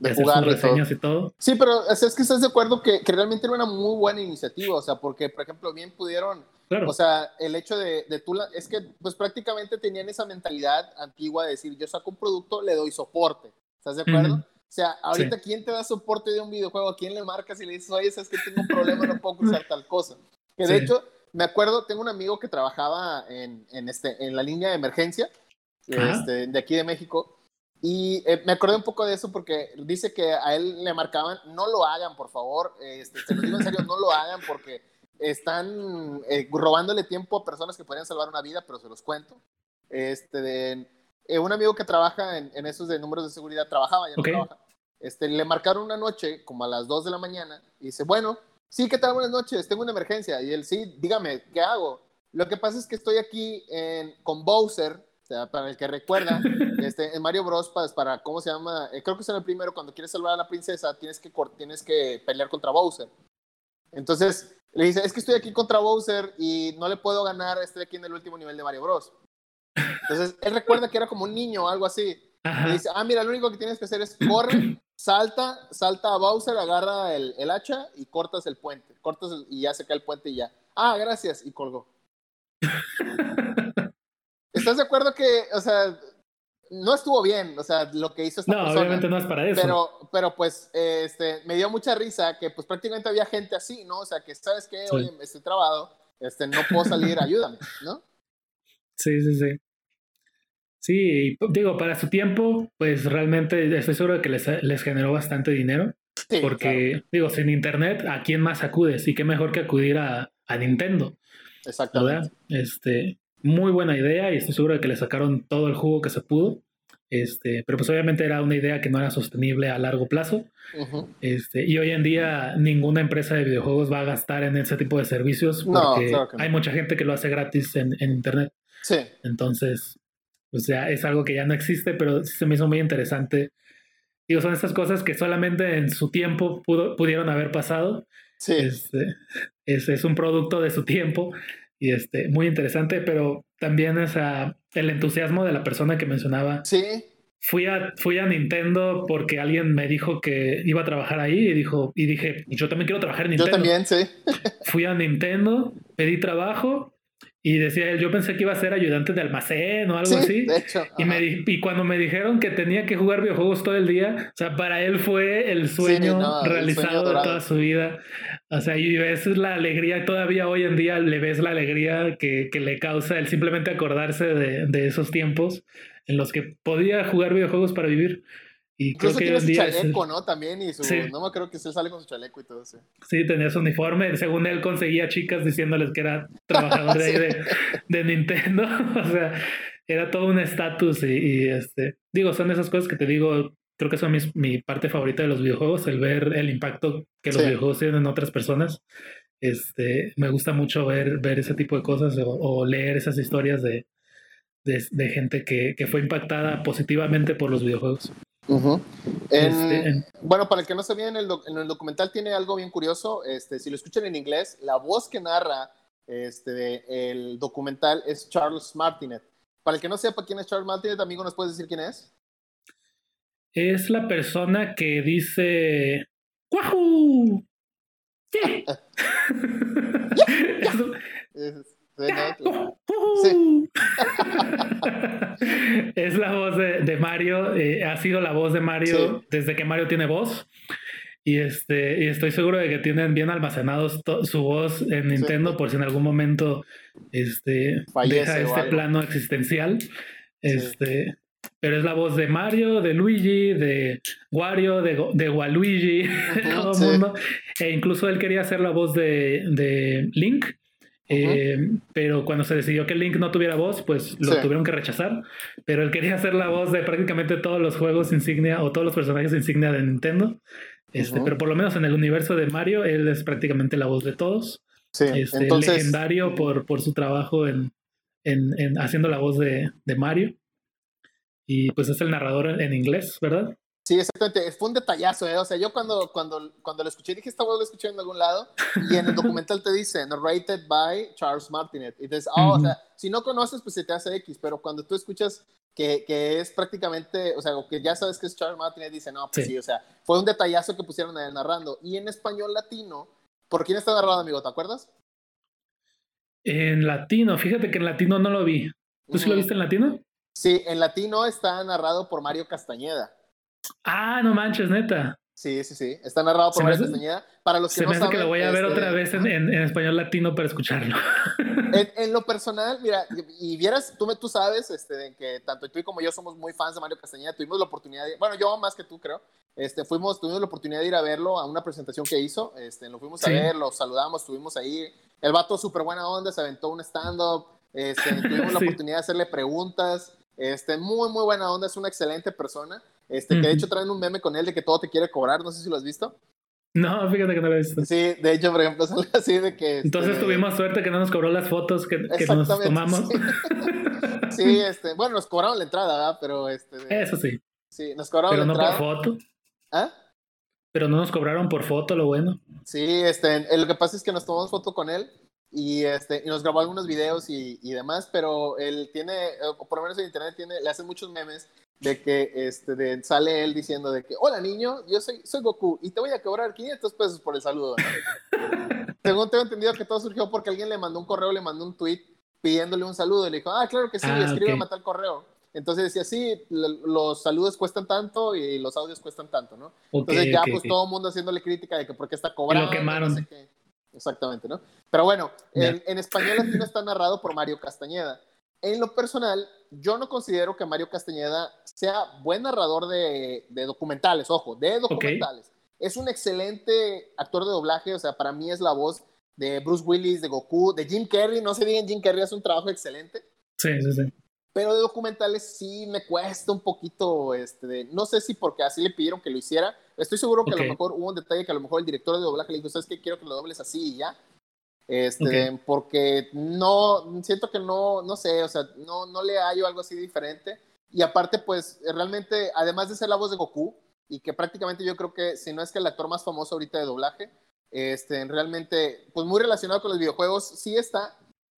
A: de, jugar reseñas y todo.
B: Sí, pero es, que estás de acuerdo que, que, realmente era una muy buena iniciativa, o sea, porque, por ejemplo, bien pudieron, o sea, el hecho de, de tú, es que pues prácticamente tenían esa mentalidad antigua de decir, yo saco un producto, le doy soporte, ¿estás de acuerdo? O sea, ahorita, ¿quién te da soporte de un videojuego? ¿A quién le marcas y le dices, oye, es que tengo un problema, no puedo usar tal cosa? Que de hecho, me acuerdo, tengo un amigo que trabajaba en, en, este, en la línea de emergencia este, de aquí de México y eh, me acordé un poco de eso porque dice que a él le marcaban, no lo hagan, por favor, este, te lo digo en serio, no lo hagan porque están eh, robándole tiempo a personas que podrían salvar una vida, pero se los cuento. Este, de, eh, un amigo que trabaja en, en, esos de números de seguridad, trabajaba, ya no trabaja, este, le marcaron una noche, como a las 2 de la mañana, y dice, bueno, sí, ¿qué tal? Buenas noches, tengo una emergencia. Y él, sí, dígame, ¿qué hago? Lo que pasa es que estoy aquí en, con Bowser, o sea, para el que recuerda, este, en Mario Bros. Para, ¿cómo se llama? Eh, creo que es en el primero, cuando quieres salvar a la princesa, tienes que, tienes que pelear contra Bowser. Entonces, le dice, es que estoy aquí contra Bowser y no le puedo ganar, estoy aquí en el último nivel de Mario Bros. Entonces, él recuerda que era como un niño o algo así. Le dice, ah, mira, lo único que tienes que hacer es corre, salta, salta a Bowser, agarra el, el hacha y cortas el puente. Cortas y ya se cae el puente y ya. Ah, gracias. Y colgó. ¿Estás de acuerdo que, o sea, no estuvo bien, o sea, lo que hizo esta
A: no, obviamente no es para eso.
B: Pero, pero pues, este, me dio mucha risa que, pues, prácticamente había gente así, ¿no? O sea, que, ¿sabes qué? Oye, estoy trabado, este, no puedo salir, ayúdame, ¿no?
A: Sí, sí, sí. Sí, digo, para su tiempo, pues realmente estoy seguro de que les, les generó bastante dinero. Sí, porque, digo, sin internet, ¿a quién más acudes? Y qué mejor que acudir a, a Nintendo.
B: Exactamente.
A: Este, muy buena idea y estoy seguro de que le sacaron todo el jugo que se pudo. Este, pero pues obviamente era una idea que no era sostenible a largo plazo. este, y hoy en día ninguna empresa de videojuegos va a gastar en ese tipo de servicios porque hay mucha gente que lo hace gratis en, Internet.
B: Sí.
A: Entonces, o sea, es algo que ya no existe, pero sí se me hizo muy interesante. Digo, son estas cosas que solamente en su tiempo pudo, pudieron haber pasado.
B: Sí.
A: Este, es, es un producto de su tiempo y este, muy interesante, pero también esa, el entusiasmo de la persona que mencionaba.
B: Sí.
A: fui a, fui a Nintendo porque alguien me dijo que iba a trabajar ahí y dijo, y dije, yo también quiero trabajar en Nintendo.
B: Yo también, sí.
A: fui a Nintendo, pedí trabajo y decía, yo pensé que iba a ser ayudante de almacén o algo así.
B: De hecho,
A: y, me y cuando me dijeron que tenía que jugar videojuegos todo el día, o sea, para él fue el sueño realizado de toda su vida. O sea, y ves la alegría, todavía hoy en día le ves la alegría que, que le causa el simplemente acordarse de, de esos tiempos en los que podía jugar videojuegos para vivir. Y
B: Incluso creo que tiene su chaleco, ¿no? También, y su, no me creo que se sale con su chaleco y todo eso.
A: Sí, tenía su uniforme. Según él, conseguía chicas diciéndoles que era trabajador de, de, de, Nintendo. o sea, era todo un estatus. Y, este, digo, son esas cosas que te digo, creo que son mis, mi parte favorita de los videojuegos, el ver el impacto que los videojuegos tienen en otras personas. Este, me gusta mucho ver, ver ese tipo de cosas o, o leer esas historias de, de, gente que, que, fue impactada positivamente por los videojuegos.
B: Este, bueno, para el que no sabía, en el, en el documental tiene algo bien curioso. Este, si lo escuchan en inglés, la voz que narra este, el documental es Charles Martinet. Para el que no sepa quién es Charles Martinet, amigo, ¿nos puedes decir quién es?
A: Es la persona que dice ¡Wahoo! ¡Sí! es la voz de, Mario, eh, ha sido la voz de Mario desde que Mario tiene voz. Y, este, y estoy seguro de que tienen bien almacenados su voz en Nintendo por si en algún momento este, deja este plano existencial. Este, Pero es la voz de Mario, de Luigi, de Wario, de, de Waluigi, todo el mundo. E incluso él quería hacer la voz de, de Link eh, pero cuando se decidió que Link no tuviera voz, pues lo tuvieron que rechazar. Pero él quería hacer la voz de prácticamente todos los juegos insignia o todos los personajes insignia de Nintendo. Este, Pero por lo menos en el universo de Mario, él es prácticamente la voz de todos. Sí, este, entonces... Legendario por, por su trabajo en, en, en haciendo la voz de, de, Mario. Y pues es el narrador en inglés, ¿verdad?
B: Sí, exactamente. Fue un detallazo, ¿eh? O sea, yo cuando, cuando, cuando lo escuché, dije, esta voz lo escuché en algún lado. Y en el documental te dice, narrated by Charles Martinet. Y dices, oh, o sea, si no conoces, pues se te hace X. Pero cuando tú escuchas que, que es prácticamente, o sea, que ya sabes que es Charles Martinet, dice, no, pues sí. o sea, fue un detallazo que pusieron ahí narrando. Y en español latino, ¿por quién está narrado, amigo? ¿Te acuerdas?
A: En latino, fíjate que en latino no lo vi. ¿Tú sí lo viste en latino?
B: Sí, en latino está narrado por Mario Castañeda.
A: Ah, no manches, neta.
B: Sí, sí, sí. Está narrado por Mario Castañeda. Para los que
A: se
B: no
A: me
B: hace
A: que lo voy a ver este, otra vez en, en, español latino para escucharlo.
B: En, lo personal, mira, y vieras, tú, tú sabes este, que tanto tú como yo somos muy fans de Mario Castañeda. Tuvimos la oportunidad, de, bueno, yo más que tú creo, este, fuimos, tuvimos la oportunidad de ir a verlo a una presentación que hizo. Este, lo fuimos a ver, lo saludamos, estuvimos ahí. El vato súper buena onda, se aventó un stand-up. Este, tuvimos la oportunidad de hacerle preguntas. Este, muy, muy buena onda, es una excelente persona. Este, que de hecho traen un meme con él de que todo te quiere cobrar, no sé si lo has visto.
A: No, fíjate que no lo he visto.
B: Sí, de hecho, por ejemplo, son así de que...
A: Entonces este, tuvimos suerte que no nos cobró las fotos que, que nos tomamos.
B: Sí. este, bueno, nos cobraron la entrada, ¿verdad? Pero este...
A: Eso sí.
B: Sí, nos cobraron
A: Pero
B: la
A: entrada. Pero no por foto.
B: ¿Ah?
A: Pero no nos cobraron por foto, lo bueno.
B: Sí, este, lo que pasa es que nos tomamos foto con él y, este, y nos grabó algunos videos y, y demás, pero él tiene, o por lo menos en internet tiene, le hacen muchos memes de que este, de, sale él diciendo de que, hola niño, yo soy, soy Goku y te voy a cobrar 500 pesos por el saludo. Según tengo entendido que todo surgió porque alguien le mandó un correo, le mandó un tweet pidiéndole un saludo y le dijo, ah, claro que sí, ah, escribe okay. tal correo. Entonces decía, sí, los saludos cuestan tanto y los audios cuestan tanto, ¿no? Entonces ya pues todo el mundo haciéndole crítica de que por qué está cobrando.
A: Y lo quemaron.
B: No sé qué. Exactamente, ¿no? Pero bueno, en, en, español latino está narrado por Mario Castañeda. En lo personal, yo no considero que Mario Castañeda sea buen narrador de, de documentales, ojo, de documentales. Okay. Es un excelente actor de doblaje, o sea, para mí es la voz de Bruce Willis, de Goku, de Jim Carrey, no se digan, Jim Carrey hace un trabajo excelente.
A: Sí, sí, sí.
B: Pero de documentales sí me cuesta un poquito, este, de, no sé si porque así le pidieron que lo hiciera. Estoy seguro que okay. a lo mejor hubo un detalle que a lo mejor el director de doblaje le dijo, ¿sabes qué? Quiero que lo dobles así y ya. Este, okay. porque no, siento que no, no sé, o sea, no, no le hallo algo así diferente. Y aparte, pues, realmente, además de ser la voz de Goku, y que prácticamente yo creo que, si no es que el actor más famoso ahorita de doblaje, este, realmente, pues muy relacionado con los videojuegos, sí está,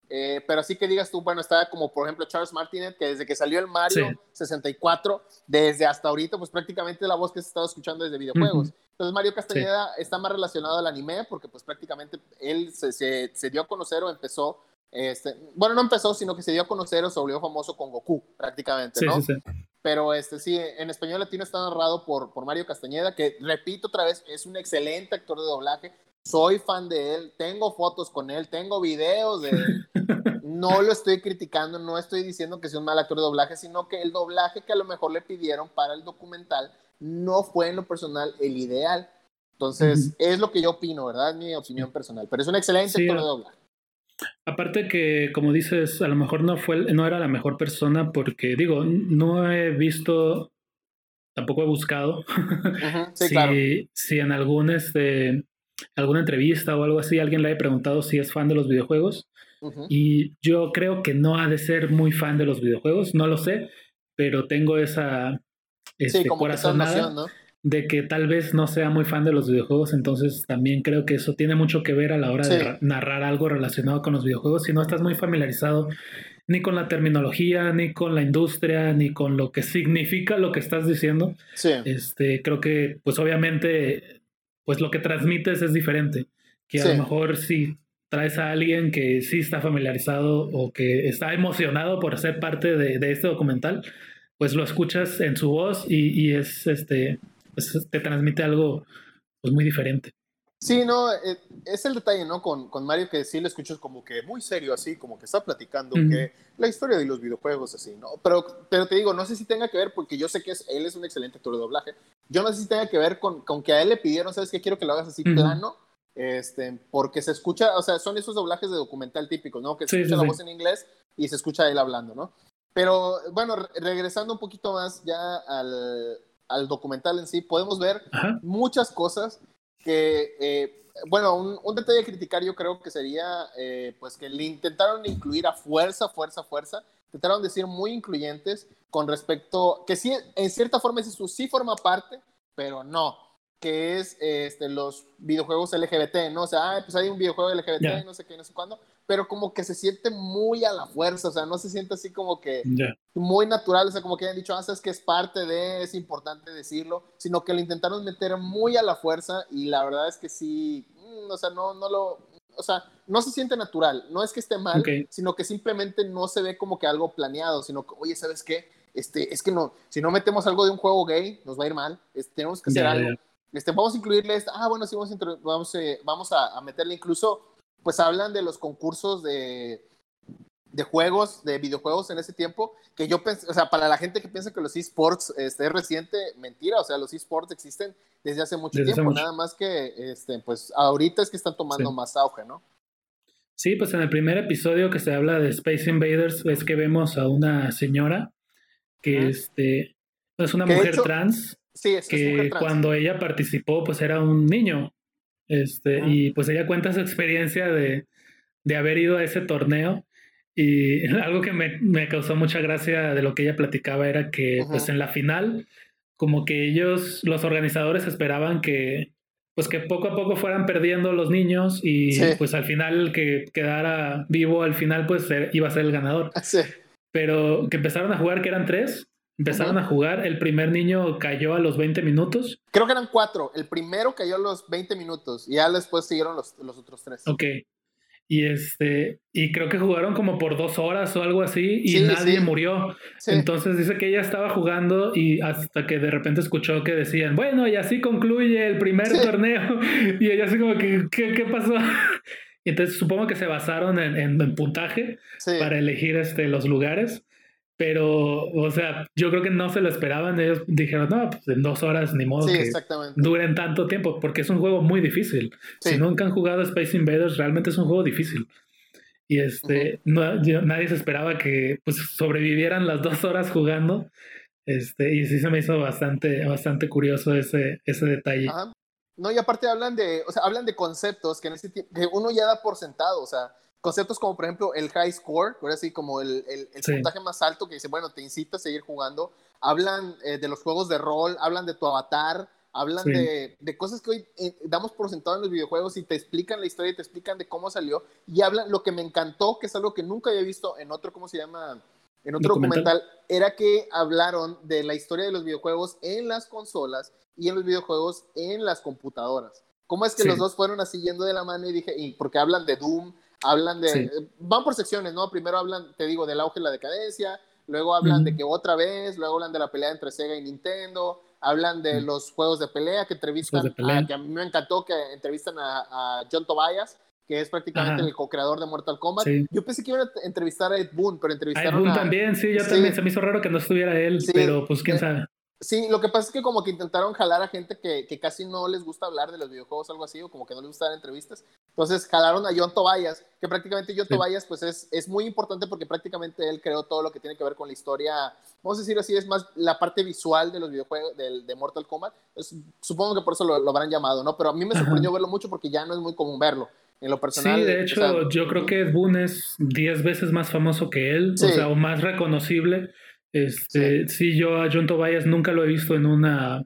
B: Eh, pero así que digas tú, bueno, está como por ejemplo Charles Martinet, que desde que salió el Mario 64, desde hasta ahorita, pues prácticamente la voz que se estado escuchando desde videojuegos. Entonces Mario Castañeda está más relacionado al anime, porque pues prácticamente él se, se, dio a conocer o empezó, este, bueno, no empezó, sino que se dio a conocer o se volvió famoso con Goku, prácticamente, ¿no? Sí, Pero este, sí, en español latino está narrado por, por Mario Castañeda, que repito otra vez, es un excelente actor de doblaje soy fan de él, tengo fotos con él, tengo videos de él. No lo estoy criticando, no estoy diciendo que sea un mal actor de doblaje, sino que el doblaje que a lo mejor le pidieron para el documental no fue en lo personal el ideal. Entonces, es lo que yo opino, ¿verdad? Es mi opinión personal, pero es un excelente actor de doblaje.
A: Aparte que, como dices, a lo mejor no fue, no era la mejor persona porque, digo, no he visto, tampoco he buscado sí, si, claro. si en algún este, alguna entrevista o algo así, alguien le haya preguntado si es fan de los videojuegos. Y yo creo que no ha de ser muy fan de los videojuegos, no lo sé, pero tengo esa este, corazonada de que tal vez no sea muy fan de los videojuegos, entonces también creo que eso tiene mucho que ver a la hora de narrar algo relacionado con los videojuegos. Si no estás muy familiarizado ni con la terminología, ni con la industria, ni con lo que significa lo que estás diciendo, este, creo que pues obviamente pues lo que transmites es diferente. Que a lo mejor si traes a alguien que sí está familiarizado o que está emocionado por ser parte de, este documental, pues lo escuchas en su voz y, es este, pues te transmite algo pues muy diferente.
B: Sí, no, eh, es el detalle, ¿no? Con, con, Mario que sí lo escuchas como que muy serio, así, como que está platicando que la historia de los videojuegos, así, ¿no? Pero, pero te digo, no sé si tenga que ver, porque yo sé que es, él es un excelente actor de doblaje, yo no sé si tenga que ver con, con que a él le pidieron, ¿sabes qué? Quiero que lo hagas así plano, este, porque se escucha, o sea, son esos doblajes de documental típicos, ¿no? Que se escucha la voz en inglés y se escucha él hablando, ¿no? Pero bueno, regresando un poquito más ya al, al documental en sí, podemos ver muchas cosas que, eh, bueno, un, un, detalle a criticar yo creo que sería, eh, pues que le intentaron incluir a fuerza, fuerza, fuerza, intentaron decir muy incluyentes con respecto, que sí, en cierta forma eso sí forma parte, pero no, que es este, los videojuegos LGBT, ¿no? O sea, pues hay un videojuego LGBT, no sé qué, no sé cuándo, pero como que se siente muy a la fuerza, o sea, no se siente así como que muy natural, o sea, como que hayan dicho, ah, es que es parte de, es importante decirlo, sino que lo intentaron meter muy a la fuerza y la verdad es que sí, mm, o sea, no, no lo, o sea, no se siente natural, no es que esté mal, sino que simplemente no se ve como que algo planeado, sino que, oye, ¿sabes qué? Este, es que no, si no metemos algo de un juego gay, nos va a ir mal, tenemos que hacer algo. Este, vamos a incluirle esta, ah, bueno, sí, vamos a, vamos, eh, vamos a meterle incluso pues hablan de los concursos de, de juegos, de videojuegos en ese tiempo, que yo pensé, o sea, para la gente que piensa que los esports este, es reciente, mentira, o sea, los esports existen desde hace mucho tiempo, nada más que, este, pues ahorita es que están tomando más auge, ¿no?
A: Sí, pues en el primer episodio que se habla de Space Invaders es que vemos a una señora que este, es una mujer trans,
B: sí, es,
A: que cuando ella participó pues era un niño este, y pues ella cuenta su experiencia de, de, haber ido a ese torneo. Y algo que me, me, causó mucha gracia de lo que ella platicaba era que pues en la final, como que ellos, los organizadores esperaban que pues que poco a poco fueran perdiendo los niños y pues al final el que quedara vivo al final pues iba a ser el ganador.
B: Sí.
A: Pero que empezaron a jugar que eran tres Empezaron a jugar, el primer niño cayó a los 20 minutos.
B: Creo que eran cuatro. El primero cayó a los 20 minutos y ya después siguieron los, los otros tres.
A: Ok. Y este, y creo que jugaron como por dos horas o algo así y nadie murió. Entonces dice que ella estaba jugando y hasta que de repente escuchó que decían, bueno, y así concluye el primer torneo. Y ella así como que, ¿qué, qué pasó? Entonces supongo que se basaron en, en, puntaje para elegir este, los lugares. Pero, o sea, yo creo que no se lo esperaban. Ellos dijeron, no, pues en dos horas ni modo que duren tanto tiempo, porque es un juego muy difícil. Si nunca han jugado Space Invaders, realmente es un juego difícil. Y este, nadie se esperaba que pues, sobrevivieran las dos horas jugando. Este, y sí se me hizo bastante, bastante curioso ese, ese detalle.
B: No, y aparte hablan de, o sea, hablan de conceptos que en ese que uno ya da por sentado, o sea, conceptos como por ejemplo el high score, ahora sí como el, el, puntaje más alto que dice, bueno, te incita a seguir jugando. Hablan eh, de los juegos de rol, hablan de tu avatar, hablan de, de, cosas que hoy eh, damos por sentado en los videojuegos y te explican la historia y te explican de cómo salió y hablan, lo que me encantó, que es algo que nunca había visto en otro, ¿cómo se llama? En otro documental, era que hablaron de la historia de los videojuegos en las consolas y en los videojuegos en las computadoras. ¿Cómo es que los dos fueron así yendo de la mano y dije, y porque hablan de Doom, hablan de, eh, van por secciones, ¿no? Primero hablan, te digo, del auge y la decadencia, luego hablan de que otra vez, luego hablan de la pelea entre Sega y Nintendo, hablan de los juegos de pelea que entrevistan, A, que a mí me encantó que entrevistan a, John Tobias, que es prácticamente el co-creador de Mortal Kombat. Yo pensé que iban a entrevistar a Ed Boon, pero entrevistaron a... Ed Boon
A: también, sí, yo también, se me hizo raro que no estuviera él, pero pues quién sabe.
B: Sí, lo que pasa es que como que intentaron jalar a gente que, que, casi no les gusta hablar de los videojuegos, algo así, o como que no les gusta dar entrevistas. Entonces jalaron a John Tobias, que prácticamente John Tobias pues es, es muy importante porque prácticamente él creó todo lo que tiene que ver con la historia, vamos a decir así, es más la parte visual de los videojuegos, de, de Mortal Kombat. supongo que por eso lo, lo, habrán llamado, ¿no? Pero a mí me sorprendió verlo mucho porque ya no es muy común verlo. En lo personal.
A: Sí, de hecho, yo creo que Boone es 10 veces más famoso que él, o sea, o más reconocible. Este, sí. yo a John Tobias nunca lo he visto en una,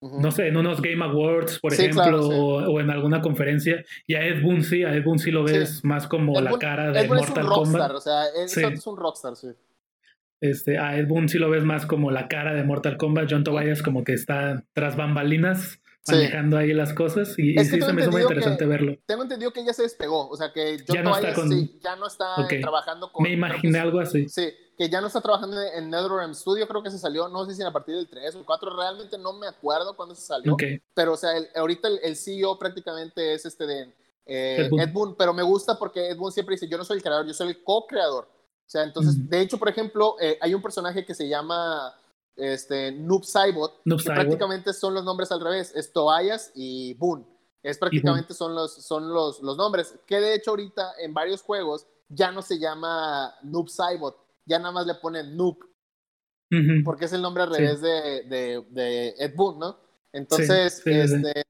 A: no sé, en unos Game Awards, por ejemplo, o, en alguna conferencia. Y a Ed Boon sí, a Ed Boon sí lo ves más como la cara de Mortal es un Kombat.
B: O sea, Ed es un rockstar, sí.
A: Este, a Ed Boon sí lo ves más como la cara de Mortal Kombat. John Tobias como que está tras bambalinas manejando ahí las cosas y, sí se me hizo muy interesante verlo.
B: Tengo entendido que ya se despegó, o sea que John ya no está, sí, ya no está trabajando con...
A: Me imaginé algo así.
B: Sí, que ya no está trabajando en NetherRealm Studio, creo que se salió, no sé si a partir del 3 o 4, realmente no me acuerdo cuándo se salió, pero o sea, ahorita el, CEO prácticamente es este de eh, Ed, Boon. pero me gusta porque Ed Boon siempre dice, yo no soy el creador, yo soy el co-creador. O sea, entonces, de hecho, por ejemplo, eh, hay un personaje que se llama este, Noob Saibot, que prácticamente son los nombres al revés, es Tobias y Boon. Es prácticamente son, los, son los, los nombres, que de hecho ahorita en varios juegos ya no se llama Noob Saibot, ya nada más le ponen Noob, porque es el nombre al revés de, de, de, Ed Boon, ¿no? Entonces, este,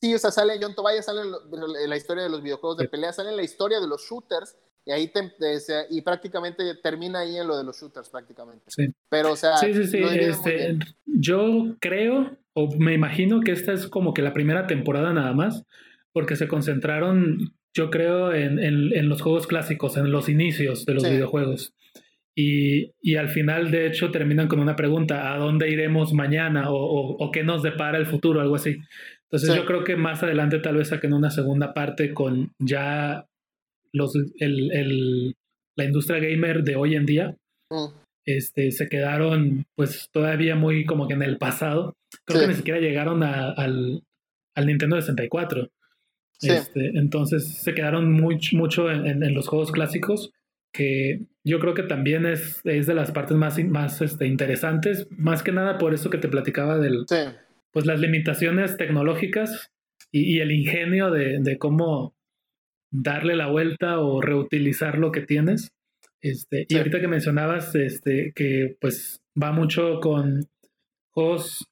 B: sí, o sea, sale John Tobias, sale la historia de los videojuegos de pelea, sale la historia de los shooters, y ahí y prácticamente termina ahí en lo de los shooters prácticamente. Sí. Pero o sea,
A: sí, sí, sí. Este, yo creo o me imagino que esta es como que la primera temporada nada más, porque se concentraron, yo creo, en, en, los juegos clásicos, en los inicios de los videojuegos. Y, y, al final, de hecho, terminan con una pregunta, ¿a dónde iremos mañana? O, o, qué nos depara el futuro? Algo así. Entonces yo creo que más adelante tal vez saquen una segunda parte con ya los, el, el, la industria gamer de hoy en día mm. este, se quedaron pues todavía muy como que en el pasado. Creo que ni siquiera llegaron a, al, al, Nintendo 64. Este, entonces se quedaron muy, mucho en, en, los juegos clásicos, que yo creo que también es, es de las partes más, más este, interesantes, más que nada por eso que te platicaba del, pues las limitaciones tecnológicas y, y el ingenio de, de, cómo darle la vuelta o reutilizar lo que tienes. Este, Y ahorita que mencionabas este, que pues va mucho con juegos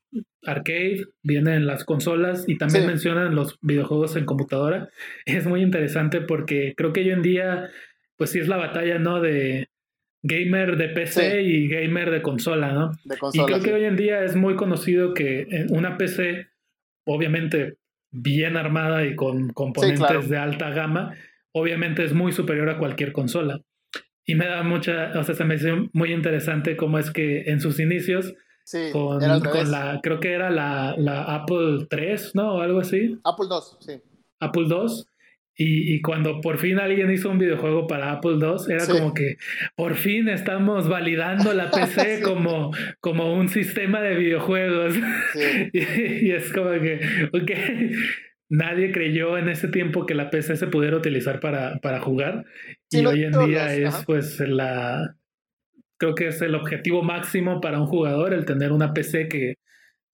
A: arcade, vienen las consolas y también mencionan los videojuegos en computadora. Es muy interesante porque creo que hoy en día pues sí es la batalla, ¿no? De gamer de PC y gamer de consola, ¿no? y creo que hoy en día es muy conocido que una PC, obviamente bien armada y con componentes de alta gama, obviamente es muy superior a cualquier consola. Y me da mucha, o sea, se me hace muy interesante cómo es que en sus inicios, con, con, la, creo que era la, la Apple 3, ¿no? O algo así.
B: Apple 2, sí.
A: Apple 2 y, cuando por fin alguien hizo un videojuego para Apple II, era como que por fin estamos validando la PC como, como un sistema de videojuegos. Y, es como que, ok, nadie creyó en ese tiempo que la PC se pudiera utilizar para, para jugar. y hoy en día es pues la... Creo que es el objetivo máximo para un jugador, el tener una PC que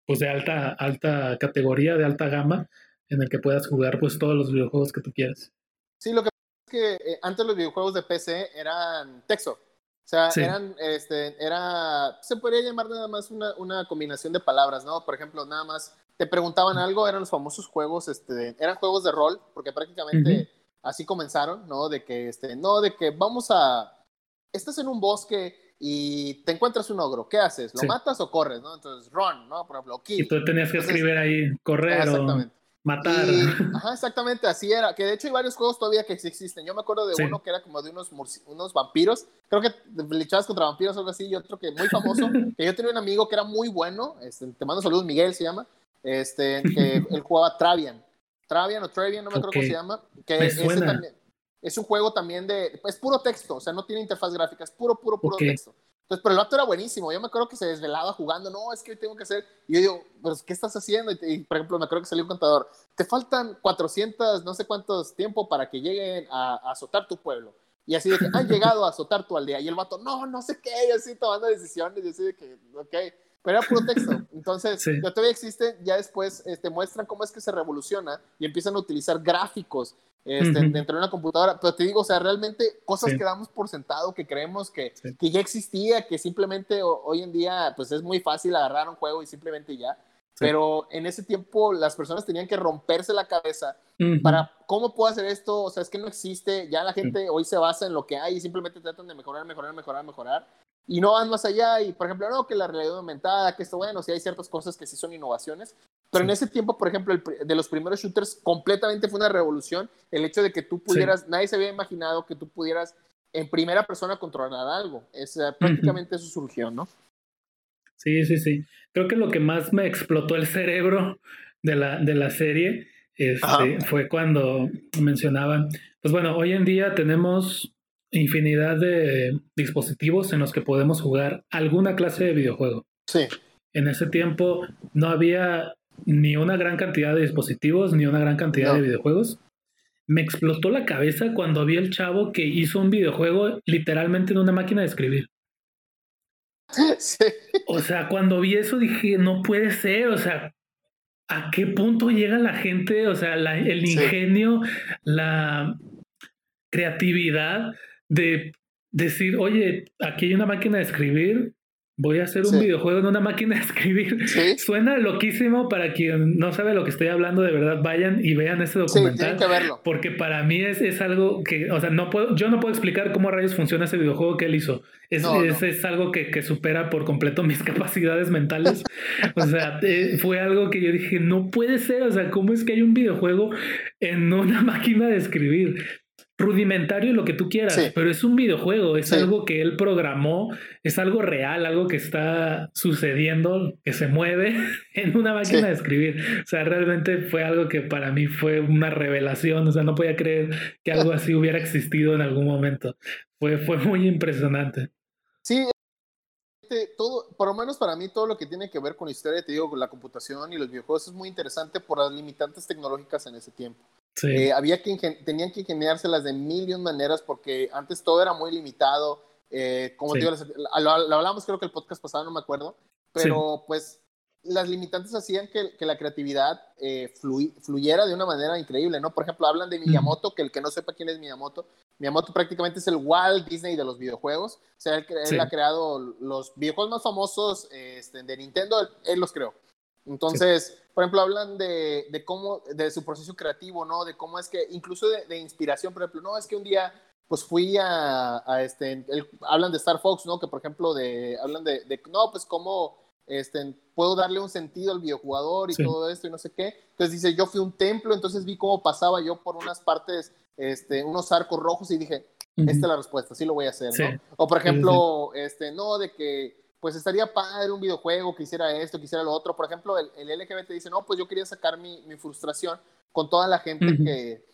A: pues de alta, alta categoría, de alta gama, en el que puedas jugar pues todos los videojuegos que tú quieras.
B: Sí, lo que pasa es que eh, antes los videojuegos de PC eran texto. O sea, eran, este, era, se podría llamar nada más una, una, combinación de palabras, ¿no? Por ejemplo, nada más te preguntaban algo, eran los famosos juegos, este, eran juegos de rol, porque prácticamente así comenzaron, ¿no? De que, este, no, de que vamos a, estás en un bosque y te encuentras un ogro, ¿qué haces? ¿Lo matas o corres? ¿no? Entonces, run, ¿no? Por ejemplo, kill.
A: Y tú tenías que escribir ahí, correr o matar.
B: ajá, exactamente, así era. Que de hecho hay varios juegos todavía que existen. Yo me acuerdo de uno que era como de unos, unos vampiros. Creo que luchabas contra vampiros o algo así. Y otro que muy famoso. que yo tenía un amigo que era muy bueno. Este, te mando saludos, Miguel se llama. Este, que él jugaba Travian. Travian o Travian, no me acuerdo cómo se llama. Que ese también, es un juego también de. Es puro texto, o sea, no tiene interfaz gráfica, es puro, puro, puro texto. Entonces, pero el vato era buenísimo. Yo me acuerdo que se desvelaba jugando. No, es que hoy tengo que hacer. Y yo digo, pues, ¿qué estás haciendo? Y, por ejemplo, me acuerdo que salió un contador. Te faltan 400, no sé cuántos tiempo para que lleguen a, azotar tu pueblo. Y así de que han llegado a azotar tu aldea. Y el vato, no, no sé qué. Y así tomando decisiones. Y así de que, ok. Pero era puro texto. Entonces, todavía existe. Ya después este, muestran cómo es que se revoluciona y empiezan a utilizar gráficos este, dentro de una computadora. Pero te digo, o sea, realmente cosas que damos por sentado, que creemos que, que ya existía, que simplemente hoy en día pues es muy fácil agarrar un juego y simplemente ya. Pero en ese tiempo las personas tenían que romperse la cabeza para cómo puedo hacer esto, o sea, es que no existe, ya la gente hoy se basa en lo que hay y simplemente tratan de mejorar, mejorar, mejorar, mejorar. Y no van más allá y, por ejemplo, no, que la realidad aumentada, que esto, bueno, sí hay ciertas cosas que sí son innovaciones, pero en ese tiempo, por ejemplo, de los primeros shooters, completamente fue una revolución el hecho de que tú pudieras, nadie se había imaginado que tú pudieras en primera persona controlar algo. Es, prácticamente eso surgió, ¿no?
A: Sí, sí, sí. Creo que lo que más me explotó el cerebro de la, de la serie este, fue cuando mencionaban, pues bueno, hoy en día tenemos infinidad de dispositivos en los que podemos jugar alguna clase de videojuego.
B: Sí.
A: En ese tiempo no había ni una gran cantidad de dispositivos, ni una gran cantidad de videojuegos. Me explotó la cabeza cuando vi el chavo que hizo un videojuego literalmente en una máquina de escribir.
B: Sí.
A: O sea, cuando vi eso dije, no puede ser, o sea, ¿a qué punto llega la gente? O sea, el ingenio, la creatividad de decir, oye, aquí hay una máquina de escribir, Voy a hacer un videojuego en una máquina de escribir. Suena loquísimo para quien no sabe lo que estoy hablando, de verdad, vayan y vean ese documental.
B: que verlo.
A: Porque para mí es, es, algo que, o sea, no puedo, yo no puedo explicar cómo a rayos funciona ese videojuego que él hizo. Es, es, algo que, que, supera por completo mis capacidades mentales. o sea, eh, fue algo que yo dije, no puede ser, o sea, ¿cómo es que hay un videojuego en una máquina de escribir? Rudimentario lo que tú quieras, pero es un videojuego, es algo que él programó, es algo real, algo que está sucediendo, que se mueve en una máquina de escribir. O sea, realmente fue algo que para mí fue una revelación, o sea, no podía creer que algo así hubiera existido en algún momento. Fue, fue muy impresionante.
B: Sí, todo, por lo menos para mí, todo lo que tiene que ver con historia, te digo, la computación y los videojuegos es muy interesante por las limitantes tecnológicas en ese tiempo. Eh, había que tenían que ingeniárselas de mil y un maneras porque antes todo era muy limitado. Eh, como digo, lo, hablamos creo que el podcast pasado, no me acuerdo, pero pues las limitantes hacían que, que la creatividad eh, fluyera de una manera increíble, ¿no? Por ejemplo, hablan de Miyamoto, que el que no sepa quién es Miyamoto, Miyamoto prácticamente es el Walt Disney de los videojuegos, o sea, él, ha creado los videojuegos más famosos este, de Nintendo, él los creó. Entonces, por ejemplo, hablan de, de, cómo, de su proceso creativo, ¿no? De cómo es que, incluso de, inspiración, por ejemplo, no, es que un día, pues fui a, a este, hablan de Star Fox, ¿no? Que por ejemplo, de, hablan de, de no, pues cómo, este, puedo darle un sentido al videojugador y todo esto y no sé qué. Entonces dice, yo fui a un templo, entonces vi cómo pasaba yo por unas partes, este, unos arcos rojos y dije, esta es la respuesta, sí lo voy a hacer, ¿no? O por ejemplo, este, no, de que pues estaría padre un videojuego que hiciera esto, que hiciera lo otro. Por ejemplo, el, el LGBT dice, no, pues yo quería sacar mi, mi frustración con toda la gente que,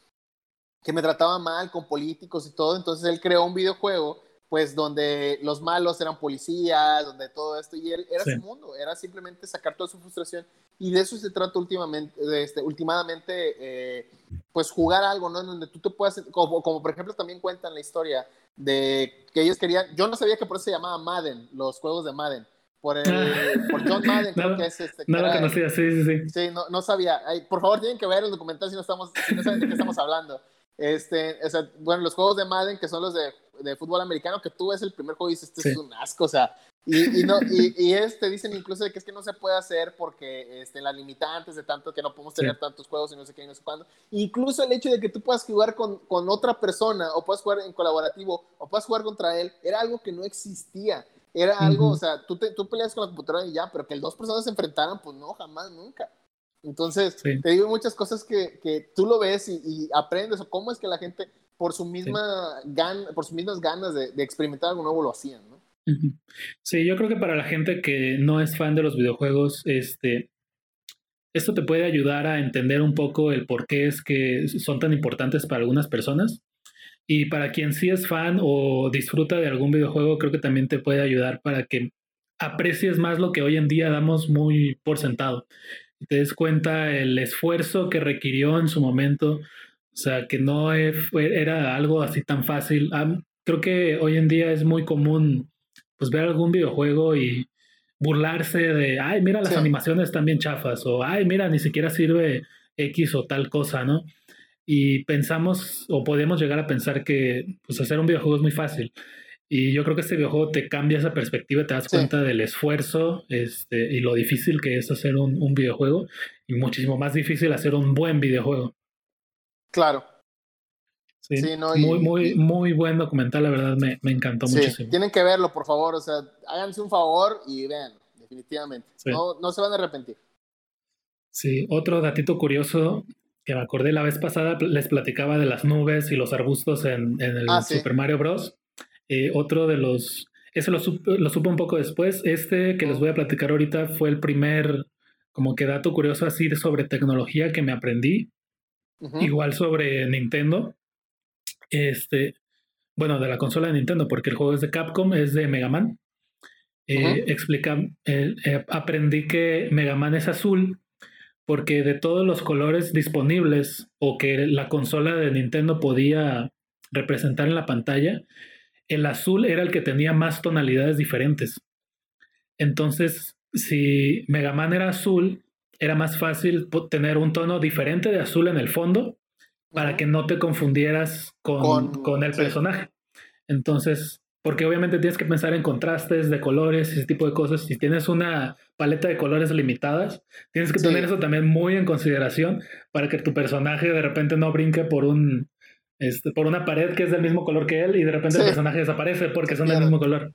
B: que me trataba mal, con políticos y todo. Entonces él creó un videojuego, pues donde los malos eran policías, donde todo esto, y él era su mundo, era simplemente sacar toda su frustración. Y de eso se trata últimamente, este, últimamente, eh, pues jugar algo, ¿no? En donde tú te puedas, como, como por ejemplo también cuentan la historia de que ellos querían, yo no sabía que por eso se llamaba Madden, los juegos de Madden, por, el, por John Madden, creo que es este.
A: No lo conocía, sí, sí, sí.
B: Sí, no, no sabía. por favor, tienen que ver el documental si no, estamos, si no saben de qué estamos hablando. Este, o sea, bueno, los juegos de Madden, que son los de, de fútbol americano, que tú ves el primer juego y dices, este es un asco, o sea, y, y, no, y, y este dicen incluso de que es que no se puede hacer porque este, las limitantes de tanto que no podemos tener tantos juegos y no sé qué y no sé cuándo. Incluso el hecho de que tú puedas jugar con, con otra persona o puedas jugar en colaborativo o puedas jugar contra él era algo que no existía. era algo, o sea, tú, te, tú peleas con la computadora y ya, pero que dos personas se enfrentaran, pues no, jamás, nunca. Entonces, te digo muchas cosas que, que tú lo ves y, aprendes, o cómo es que la gente, por, su misma por sus mismas ganas de, de, experimentar algo nuevo, lo hacían, ¿no?
A: Sí, yo creo que para la gente que no es fan de los videojuegos, este, esto te puede ayudar a entender un poco el por qué es que son tan importantes para algunas personas. Y para quien sí es fan o disfruta de algún videojuego, creo que también te puede ayudar para que aprecies más lo que hoy en día damos muy por sentado. Te des cuenta el esfuerzo que requirió en su momento. O sea, que no era algo así tan fácil. creo que hoy en día es muy común pues ver algún videojuego y burlarse de, ay, mira, las animaciones están bien chafas, o ay, mira, ni siquiera sirve X o tal cosa, ¿no? y pensamos o podemos llegar a pensar que pues, hacer un videojuego es muy fácil. Y yo creo que este videojuego te cambia esa perspectiva, te das cuenta del esfuerzo este, y lo difícil que es hacer un, un, videojuego y muchísimo más difícil hacer un buen videojuego.
B: Claro.
A: Sí, muy, muy, muy buen documental, la verdad me, me encantó muchísimo.
B: Tienen que verlo, por favor, o sea, háganse un favor y vean, definitivamente. No, no se van a arrepentir.
A: Sí, otro datito curioso que me acordé la vez pasada, les platicaba de las nubes y los arbustos en, el ah, Super Mario Bros. Eh, otro de los, eso lo, lo supo un poco después. Este que les voy a platicar ahorita fue el primer, como que dato curioso así sobre tecnología que me aprendí. Igual sobre Nintendo. Este, bueno, de la consola de Nintendo, porque el juego es de Capcom, es de Mega Man. Eh, explica, eh, aprendí que Mega Man es azul porque de todos los colores disponibles o que la consola de Nintendo podía representar en la pantalla, el azul era el que tenía más tonalidades diferentes. Entonces, si Mega Man era azul, era más fácil tener un tono diferente de azul en el fondo para que no te confundieras con, el personaje. Entonces, porque obviamente tienes que pensar en contrastes de colores y ese tipo de cosas. Si tienes una paleta de colores limitadas, tienes que tener eso también muy en consideración para que tu personaje de repente no brinque por un este, por una pared que es del mismo color que él y de repente el personaje desaparece porque son del mismo color.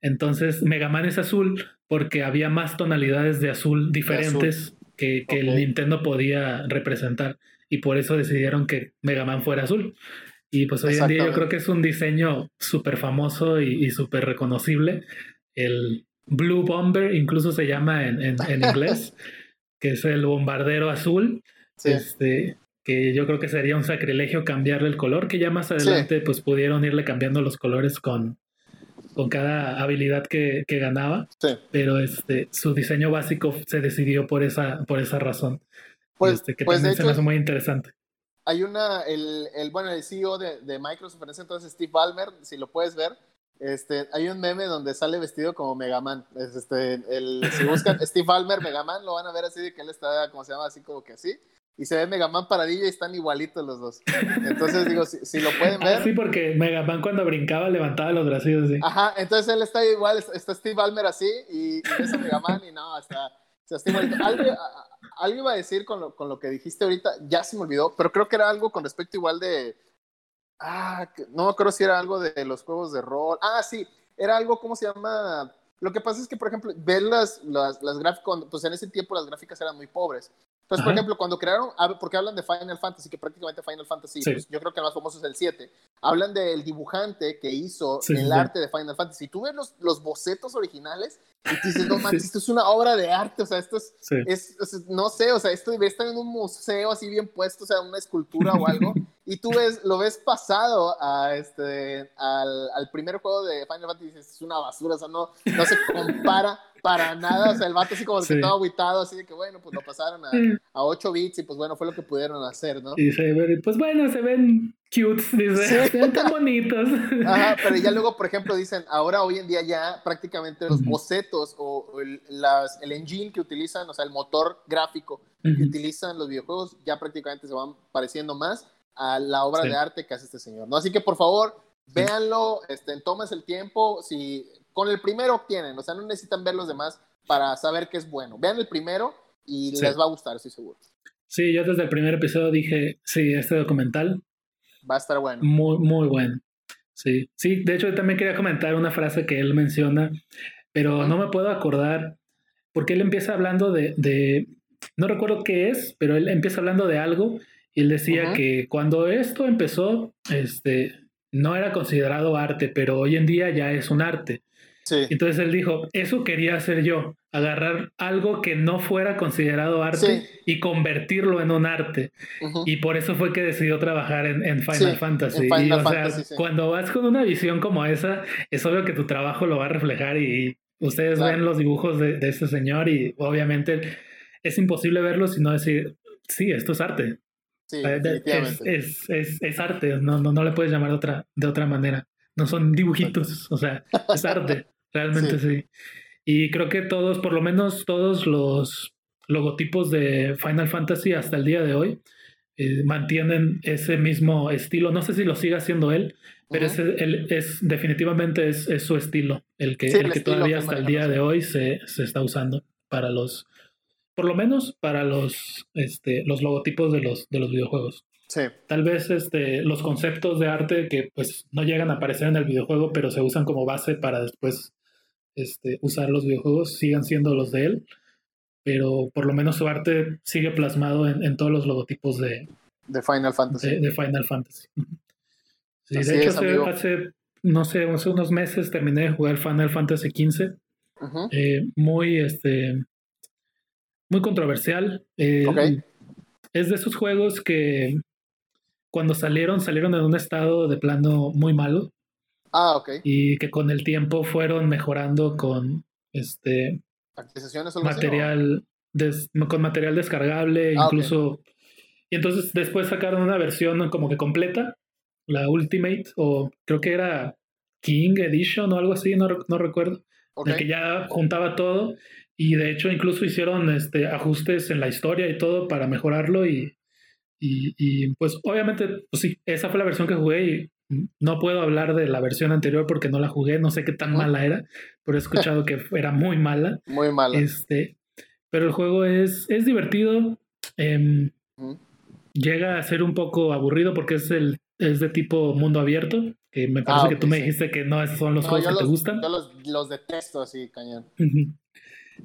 A: Entonces, Mega Man es azul porque había más tonalidades de azul diferentes que, que el Nintendo podía representar y por eso decidieron que Mega Man fuera azul. Y pues hoy en día yo creo que es un diseño súper famoso y, súper reconocible. El Blue Bomber incluso se llama en, en, inglés, que es el bombardero azul. Este, que yo creo que sería un sacrilegio cambiarle el color, que ya más adelante pues pudieron irle cambiando los colores con, con cada habilidad que, que ganaba. Pero este, su diseño básico se decidió por esa, por esa razón. Pues, este, que pues, también se me hace muy interesante
B: hay una, el, el, bueno, el CEO de, de Microsoft en ese entonces, Steve Ballmer, si lo puedes ver, este, hay un meme donde sale vestido como Megaman. Es este, el, si buscan Steve Ballmer, Megaman, lo van a ver así de que él está, como se llama, así como que así. Y se ve Megaman paradilla y están igualitos los dos. Entonces digo, si, lo pueden ver.
A: Ah, sí, porque Megaman cuando brincaba levantaba los brazos así.
B: Ajá, entonces él está igual, está Steve Ballmer así y, y ves a Megaman y no, está, está igualito. Algo, algo iba a decir con lo, con lo que dijiste ahorita, ya se me olvidó, pero creo que era algo con respecto igual de... Ah, no acuerdo si era algo de los juegos de rol. Ah, sí, era algo, ¿cómo se llama? Lo que pasa es que, por ejemplo, ver las, las, las gráficas, pues en ese tiempo las gráficas eran muy pobres. Entonces, por ejemplo, cuando crearon, porque hablan de Final Fantasy, que prácticamente Final Fantasy, pues, yo creo que el más famoso es el 7, hablan del dibujante que hizo el arte de Final Fantasy. Y tú ves los, los bocetos originales y tú dices, no manches, esto es una obra de arte, o sea, esto es, es, no sé, o sea, esto debe estar en un museo así bien puesto, o sea, una escultura o algo, y tú ves, lo ves pasado a este, al, al primer juego de Final Fantasy y dices, es una basura, o sea, no, no se compara para nada, o sea, el vato así como que estaba aguitado, así de que bueno, pues lo pasaron a, a 8 bits y pues bueno, fue lo que pudieron hacer, ¿no?
A: Y se pues bueno, se ven cute, dice, se ven tan bonitos.
B: Ajá, pero ya luego, por ejemplo, dicen, ahora hoy en día ya prácticamente los bocetos o el, las, el engine que utilizan, o sea, el motor gráfico que utilizan los videojuegos, ya prácticamente se van pareciendo más a la obra de arte que hace este señor, ¿no? Así que por favor, véanlo, este, tomes el tiempo, si con el primero obtienen, o sea, no necesitan ver los demás para saber que es bueno. Vean el primero y les va a gustar, estoy seguro.
A: Sí, yo desde el primer episodio dije, sí, este documental
B: va a estar bueno.
A: Muy, muy bueno. Sí, sí, de hecho yo también quería comentar una frase que él menciona, pero no me puedo acordar, porque él empieza hablando de, de no recuerdo qué es, pero él empieza hablando de algo y él decía que cuando esto empezó, este, no era considerado arte, pero hoy en día ya es un arte. Entonces él dijo, eso quería hacer yo, agarrar algo que no fuera considerado arte y convertirlo en un arte. Y por eso fue que decidió trabajar en, Final Fantasy. y, o sea, cuando vas con una visión como esa, es obvio que tu trabajo lo va a reflejar y, ustedes ven los dibujos de, este señor y obviamente es imposible verlo si no decir, sí, esto es arte. Es, es, es, arte, no, no, no le puedes llamar de otra, de otra manera. No son dibujitos, o sea, es arte. Realmente sí. Y creo que todos, por lo menos todos los logotipos de Final Fantasy hasta el día de hoy eh, mantienen ese mismo estilo. No sé si lo sigue haciendo él, pero es, es, definitivamente es, su estilo, el que, el que todavía hasta el día de hoy se, se, está usando para los, por lo menos para los, este, los logotipos de los, de los videojuegos.
B: Sí.
A: Tal vez este, los conceptos de arte que pues no llegan a aparecer en el videojuego, pero se usan como base para después este, usar los videojuegos sigan siendo los de él, pero por lo menos su arte sigue plasmado en, todos los logotipos de,
B: de Final Fantasy.
A: De, Final Fantasy. de hecho, hace, no sé, hace unos meses terminé de jugar Final Fantasy XV. Eh, muy, este, muy controversial. Eh, es de esos juegos que cuando salieron, salieron en un estado de plano muy malo.
B: Ah, ok.
A: Y que con el tiempo fueron mejorando con este material con material descargable, ah, incluso. Y entonces después sacaron una versión como que completa, la Ultimate, o creo que era King Edition o algo así, no, no recuerdo. Okay. que ya juntaba todo. Y de hecho, incluso hicieron este, ajustes en la historia y todo para mejorarlo. Y, y, y pues, obviamente, pues sí, esa fue la versión que jugué. Y no puedo hablar de la versión anterior porque no la jugué, no sé qué tan mala era, pero he escuchado que era muy mala.
B: Muy mala.
A: Este, pero el juego es, es divertido. Em, llega a ser un poco aburrido porque es, el, es de tipo mundo abierto, que me parece ah, que tú me dijiste que no, esos son los juegos que te gustan.
B: Yo los, los detesto así, cañón.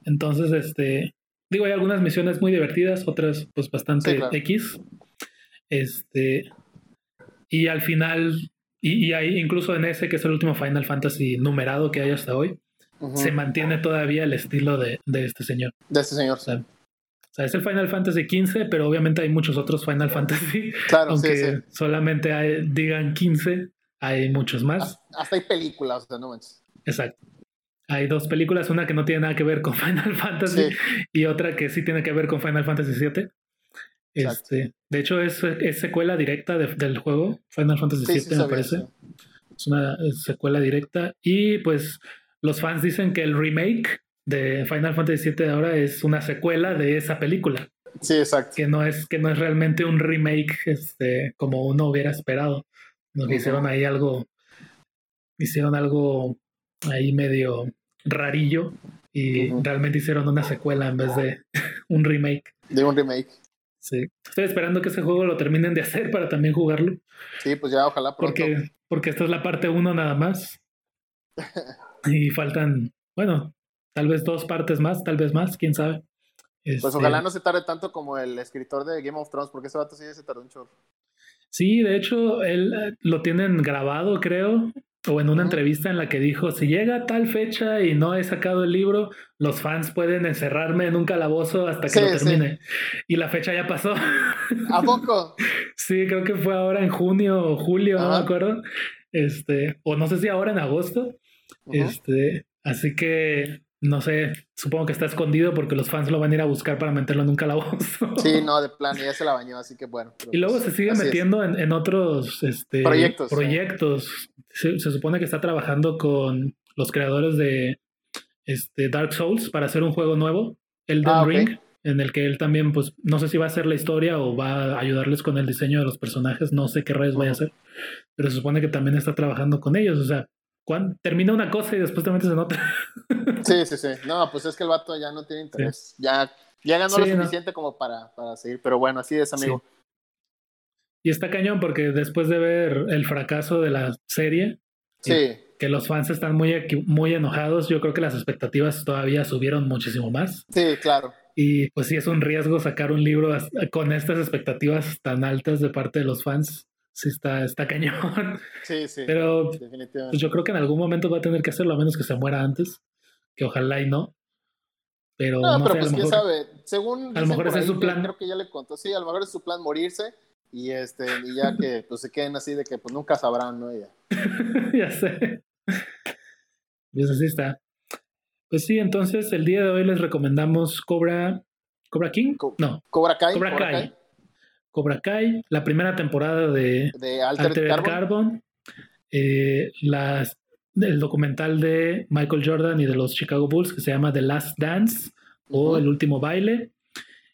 A: Entonces, este, digo, hay algunas misiones muy divertidas, otras pues bastante X. Este, y al final y, y ahí, incluso en ese, que es el último Final Fantasy numerado que hay hasta hoy, se mantiene todavía el estilo de, de, este señor.
B: De este señor.
A: O sea, es el Final Fantasy XV, pero obviamente hay muchos otros Final Fantasy.
B: Claro,
A: aunque solamente hay, digan 15, hay muchos más.
B: Hasta, hay películas, o sea, no manches.
A: Exacto. Hay dos películas, una que no tiene nada que ver con Final Fantasy y otra que sí tiene que ver con Final Fantasy VII. Este, de hecho, es, secuela directa del juego, Final Fantasy VII, me parece. Es una secuela directa. Y pues los fans dicen que el remake de Final Fantasy VII de ahora es una secuela de esa película.
B: Sí, exacto.
A: Que no es, que no es realmente un remake este, como uno hubiera esperado. Nos hicieron ahí algo. Hicieron algo ahí medio rarillo. Y realmente hicieron una secuela en vez de un remake.
B: De un remake.
A: Sí. Estoy esperando que ese juego lo terminen de hacer para también jugarlo.
B: Sí, pues ya ojalá
A: pronto. Porque, porque esta es la parte uno nada más. y faltan, bueno, tal vez dos partes más, tal vez más, quién sabe.
B: Pues este ojalá no se tarde tanto como el escritor de Game of Thrones, porque ese vato sí se tardó un chorro.
A: Sí, de hecho, él eh, lo tienen grabado, creo, o en una entrevista en la que dijo, si llega tal fecha y no he sacado el libro, los fans pueden encerrarme en un calabozo hasta que lo termine. Y la fecha ya pasó.
B: ¿A poco?
A: sí, creo que fue ahora en junio o julio, no me acuerdo. Este, o no sé si ahora en agosto. Este, así que no sé, supongo que está escondido porque los fans lo van a ir a buscar para meterlo en un calabozo.
B: Sí, no, de plano, ya se la bañó, así que bueno.
A: Y luego pues, se sigue metiendo en, otros este,
B: proyectos.
A: proyectos. Se, supone que está trabajando con los creadores de este, Dark Souls para hacer un juego nuevo, Elden ah, Ring, en el que él también, pues, no sé si va a hacer la historia o va a ayudarles con el diseño de los personajes, no sé qué rayos vaya a hacer, pero se supone que también está trabajando con ellos, o sea, termina una cosa y después te metes en otra.
B: Sí, sí, sí. No, pues es que el vato ya no tiene interés. Ya, ya ganó lo suficiente como para, para seguir. Pero bueno, así es, amigo.
A: Y está cañón porque después de ver el fracaso de la serie,
B: Sí.
A: Que los fans están muy, muy enojados. Yo creo que las expectativas todavía subieron muchísimo más.
B: Sí, claro.
A: Y pues sí es un riesgo sacar un libro con estas expectativas tan altas de parte de los fans. Sí, está, está cañón.
B: Sí, sí.
A: Pero pues, yo creo que en algún momento va a tener que hacerlo, a menos que se muera antes. Que ojalá y no. Pero
B: no, pero pues quién sabe. Según
A: a lo mejor ese es su plan.
B: Creo que ya le contó. Sí, a lo mejor es su plan morirse y este y ya que pues se queden así de que pues nunca sabrán, ¿no? Ya,
A: ya sé. Y eso sí está. Pues sí, entonces el día de hoy les recomendamos Cobra Cobra King, no,
B: Cobra Kai,
A: Cobra, Kai. Cobra Kai, la primera temporada de,
B: de Altered,
A: Carbon, eh, las, el documental de Michael Jordan y de los Chicago Bulls que se llama The Last Dance o El último baile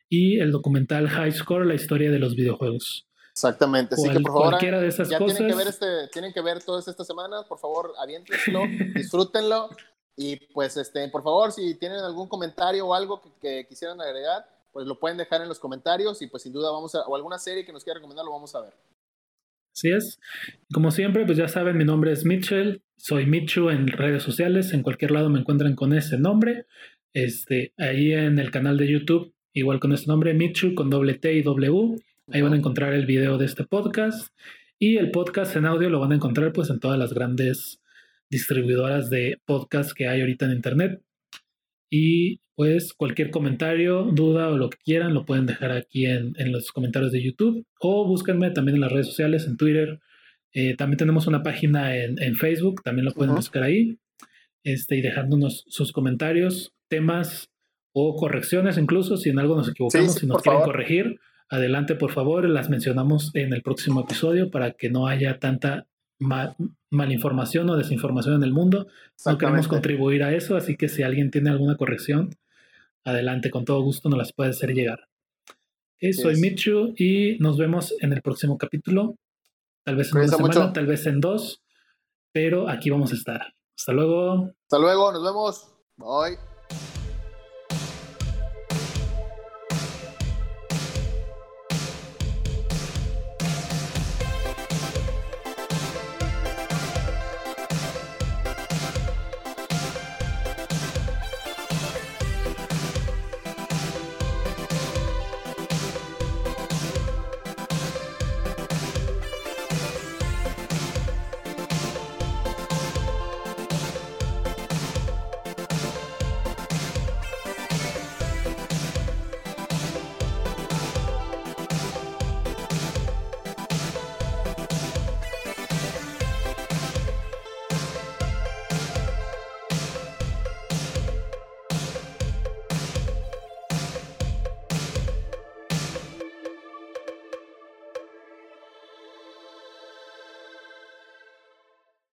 A: y el documental High Score, la historia de los videojuegos.
B: Exactamente, así que por favor,
A: cualquiera de esas
B: ya
A: cosas,
B: tienen que ver este, tienen que ver todas estas semanas, por favor, aviéntenselo, disfrútenlo y pues este, por favor, si tienen algún comentario o algo que, quisieran agregar, pues lo pueden dejar en los comentarios y pues sin duda vamos a, o alguna serie que nos quiera recomendar, lo vamos a ver.
A: Así es. Como siempre, pues ya saben, mi nombre es Mitchell, soy Michu en redes sociales, en cualquier lado me encuentran con ese nombre. Este, ahí en el canal de YouTube, igual con este nombre, Michu con doble T y W. Ahí van a encontrar el video de este podcast. Y el podcast en audio lo van a encontrar pues en todas las grandes distribuidoras de podcast que hay ahorita en internet. Y pues cualquier comentario, duda o lo que quieran lo pueden dejar aquí en, los comentarios de YouTube o búsquenme también en las redes sociales, en Twitter. Eh, también tenemos una página en, Facebook, también lo pueden buscar ahí este, y dejándonos sus comentarios, temas o correcciones incluso si en algo nos equivocamos, si nos quieren corregir. Adelante, por favor, las mencionamos en el próximo episodio para que no haya tanta malinformación o desinformación en el mundo. No queremos contribuir a eso, así que si alguien tiene alguna corrección, adelante, con todo gusto nos las puede hacer llegar. soy Michu y nos vemos en el próximo capítulo. Tal vez en una semana, tal vez en dos, pero aquí vamos a estar. Hasta luego.
B: Hasta luego, nos vemos. Bye.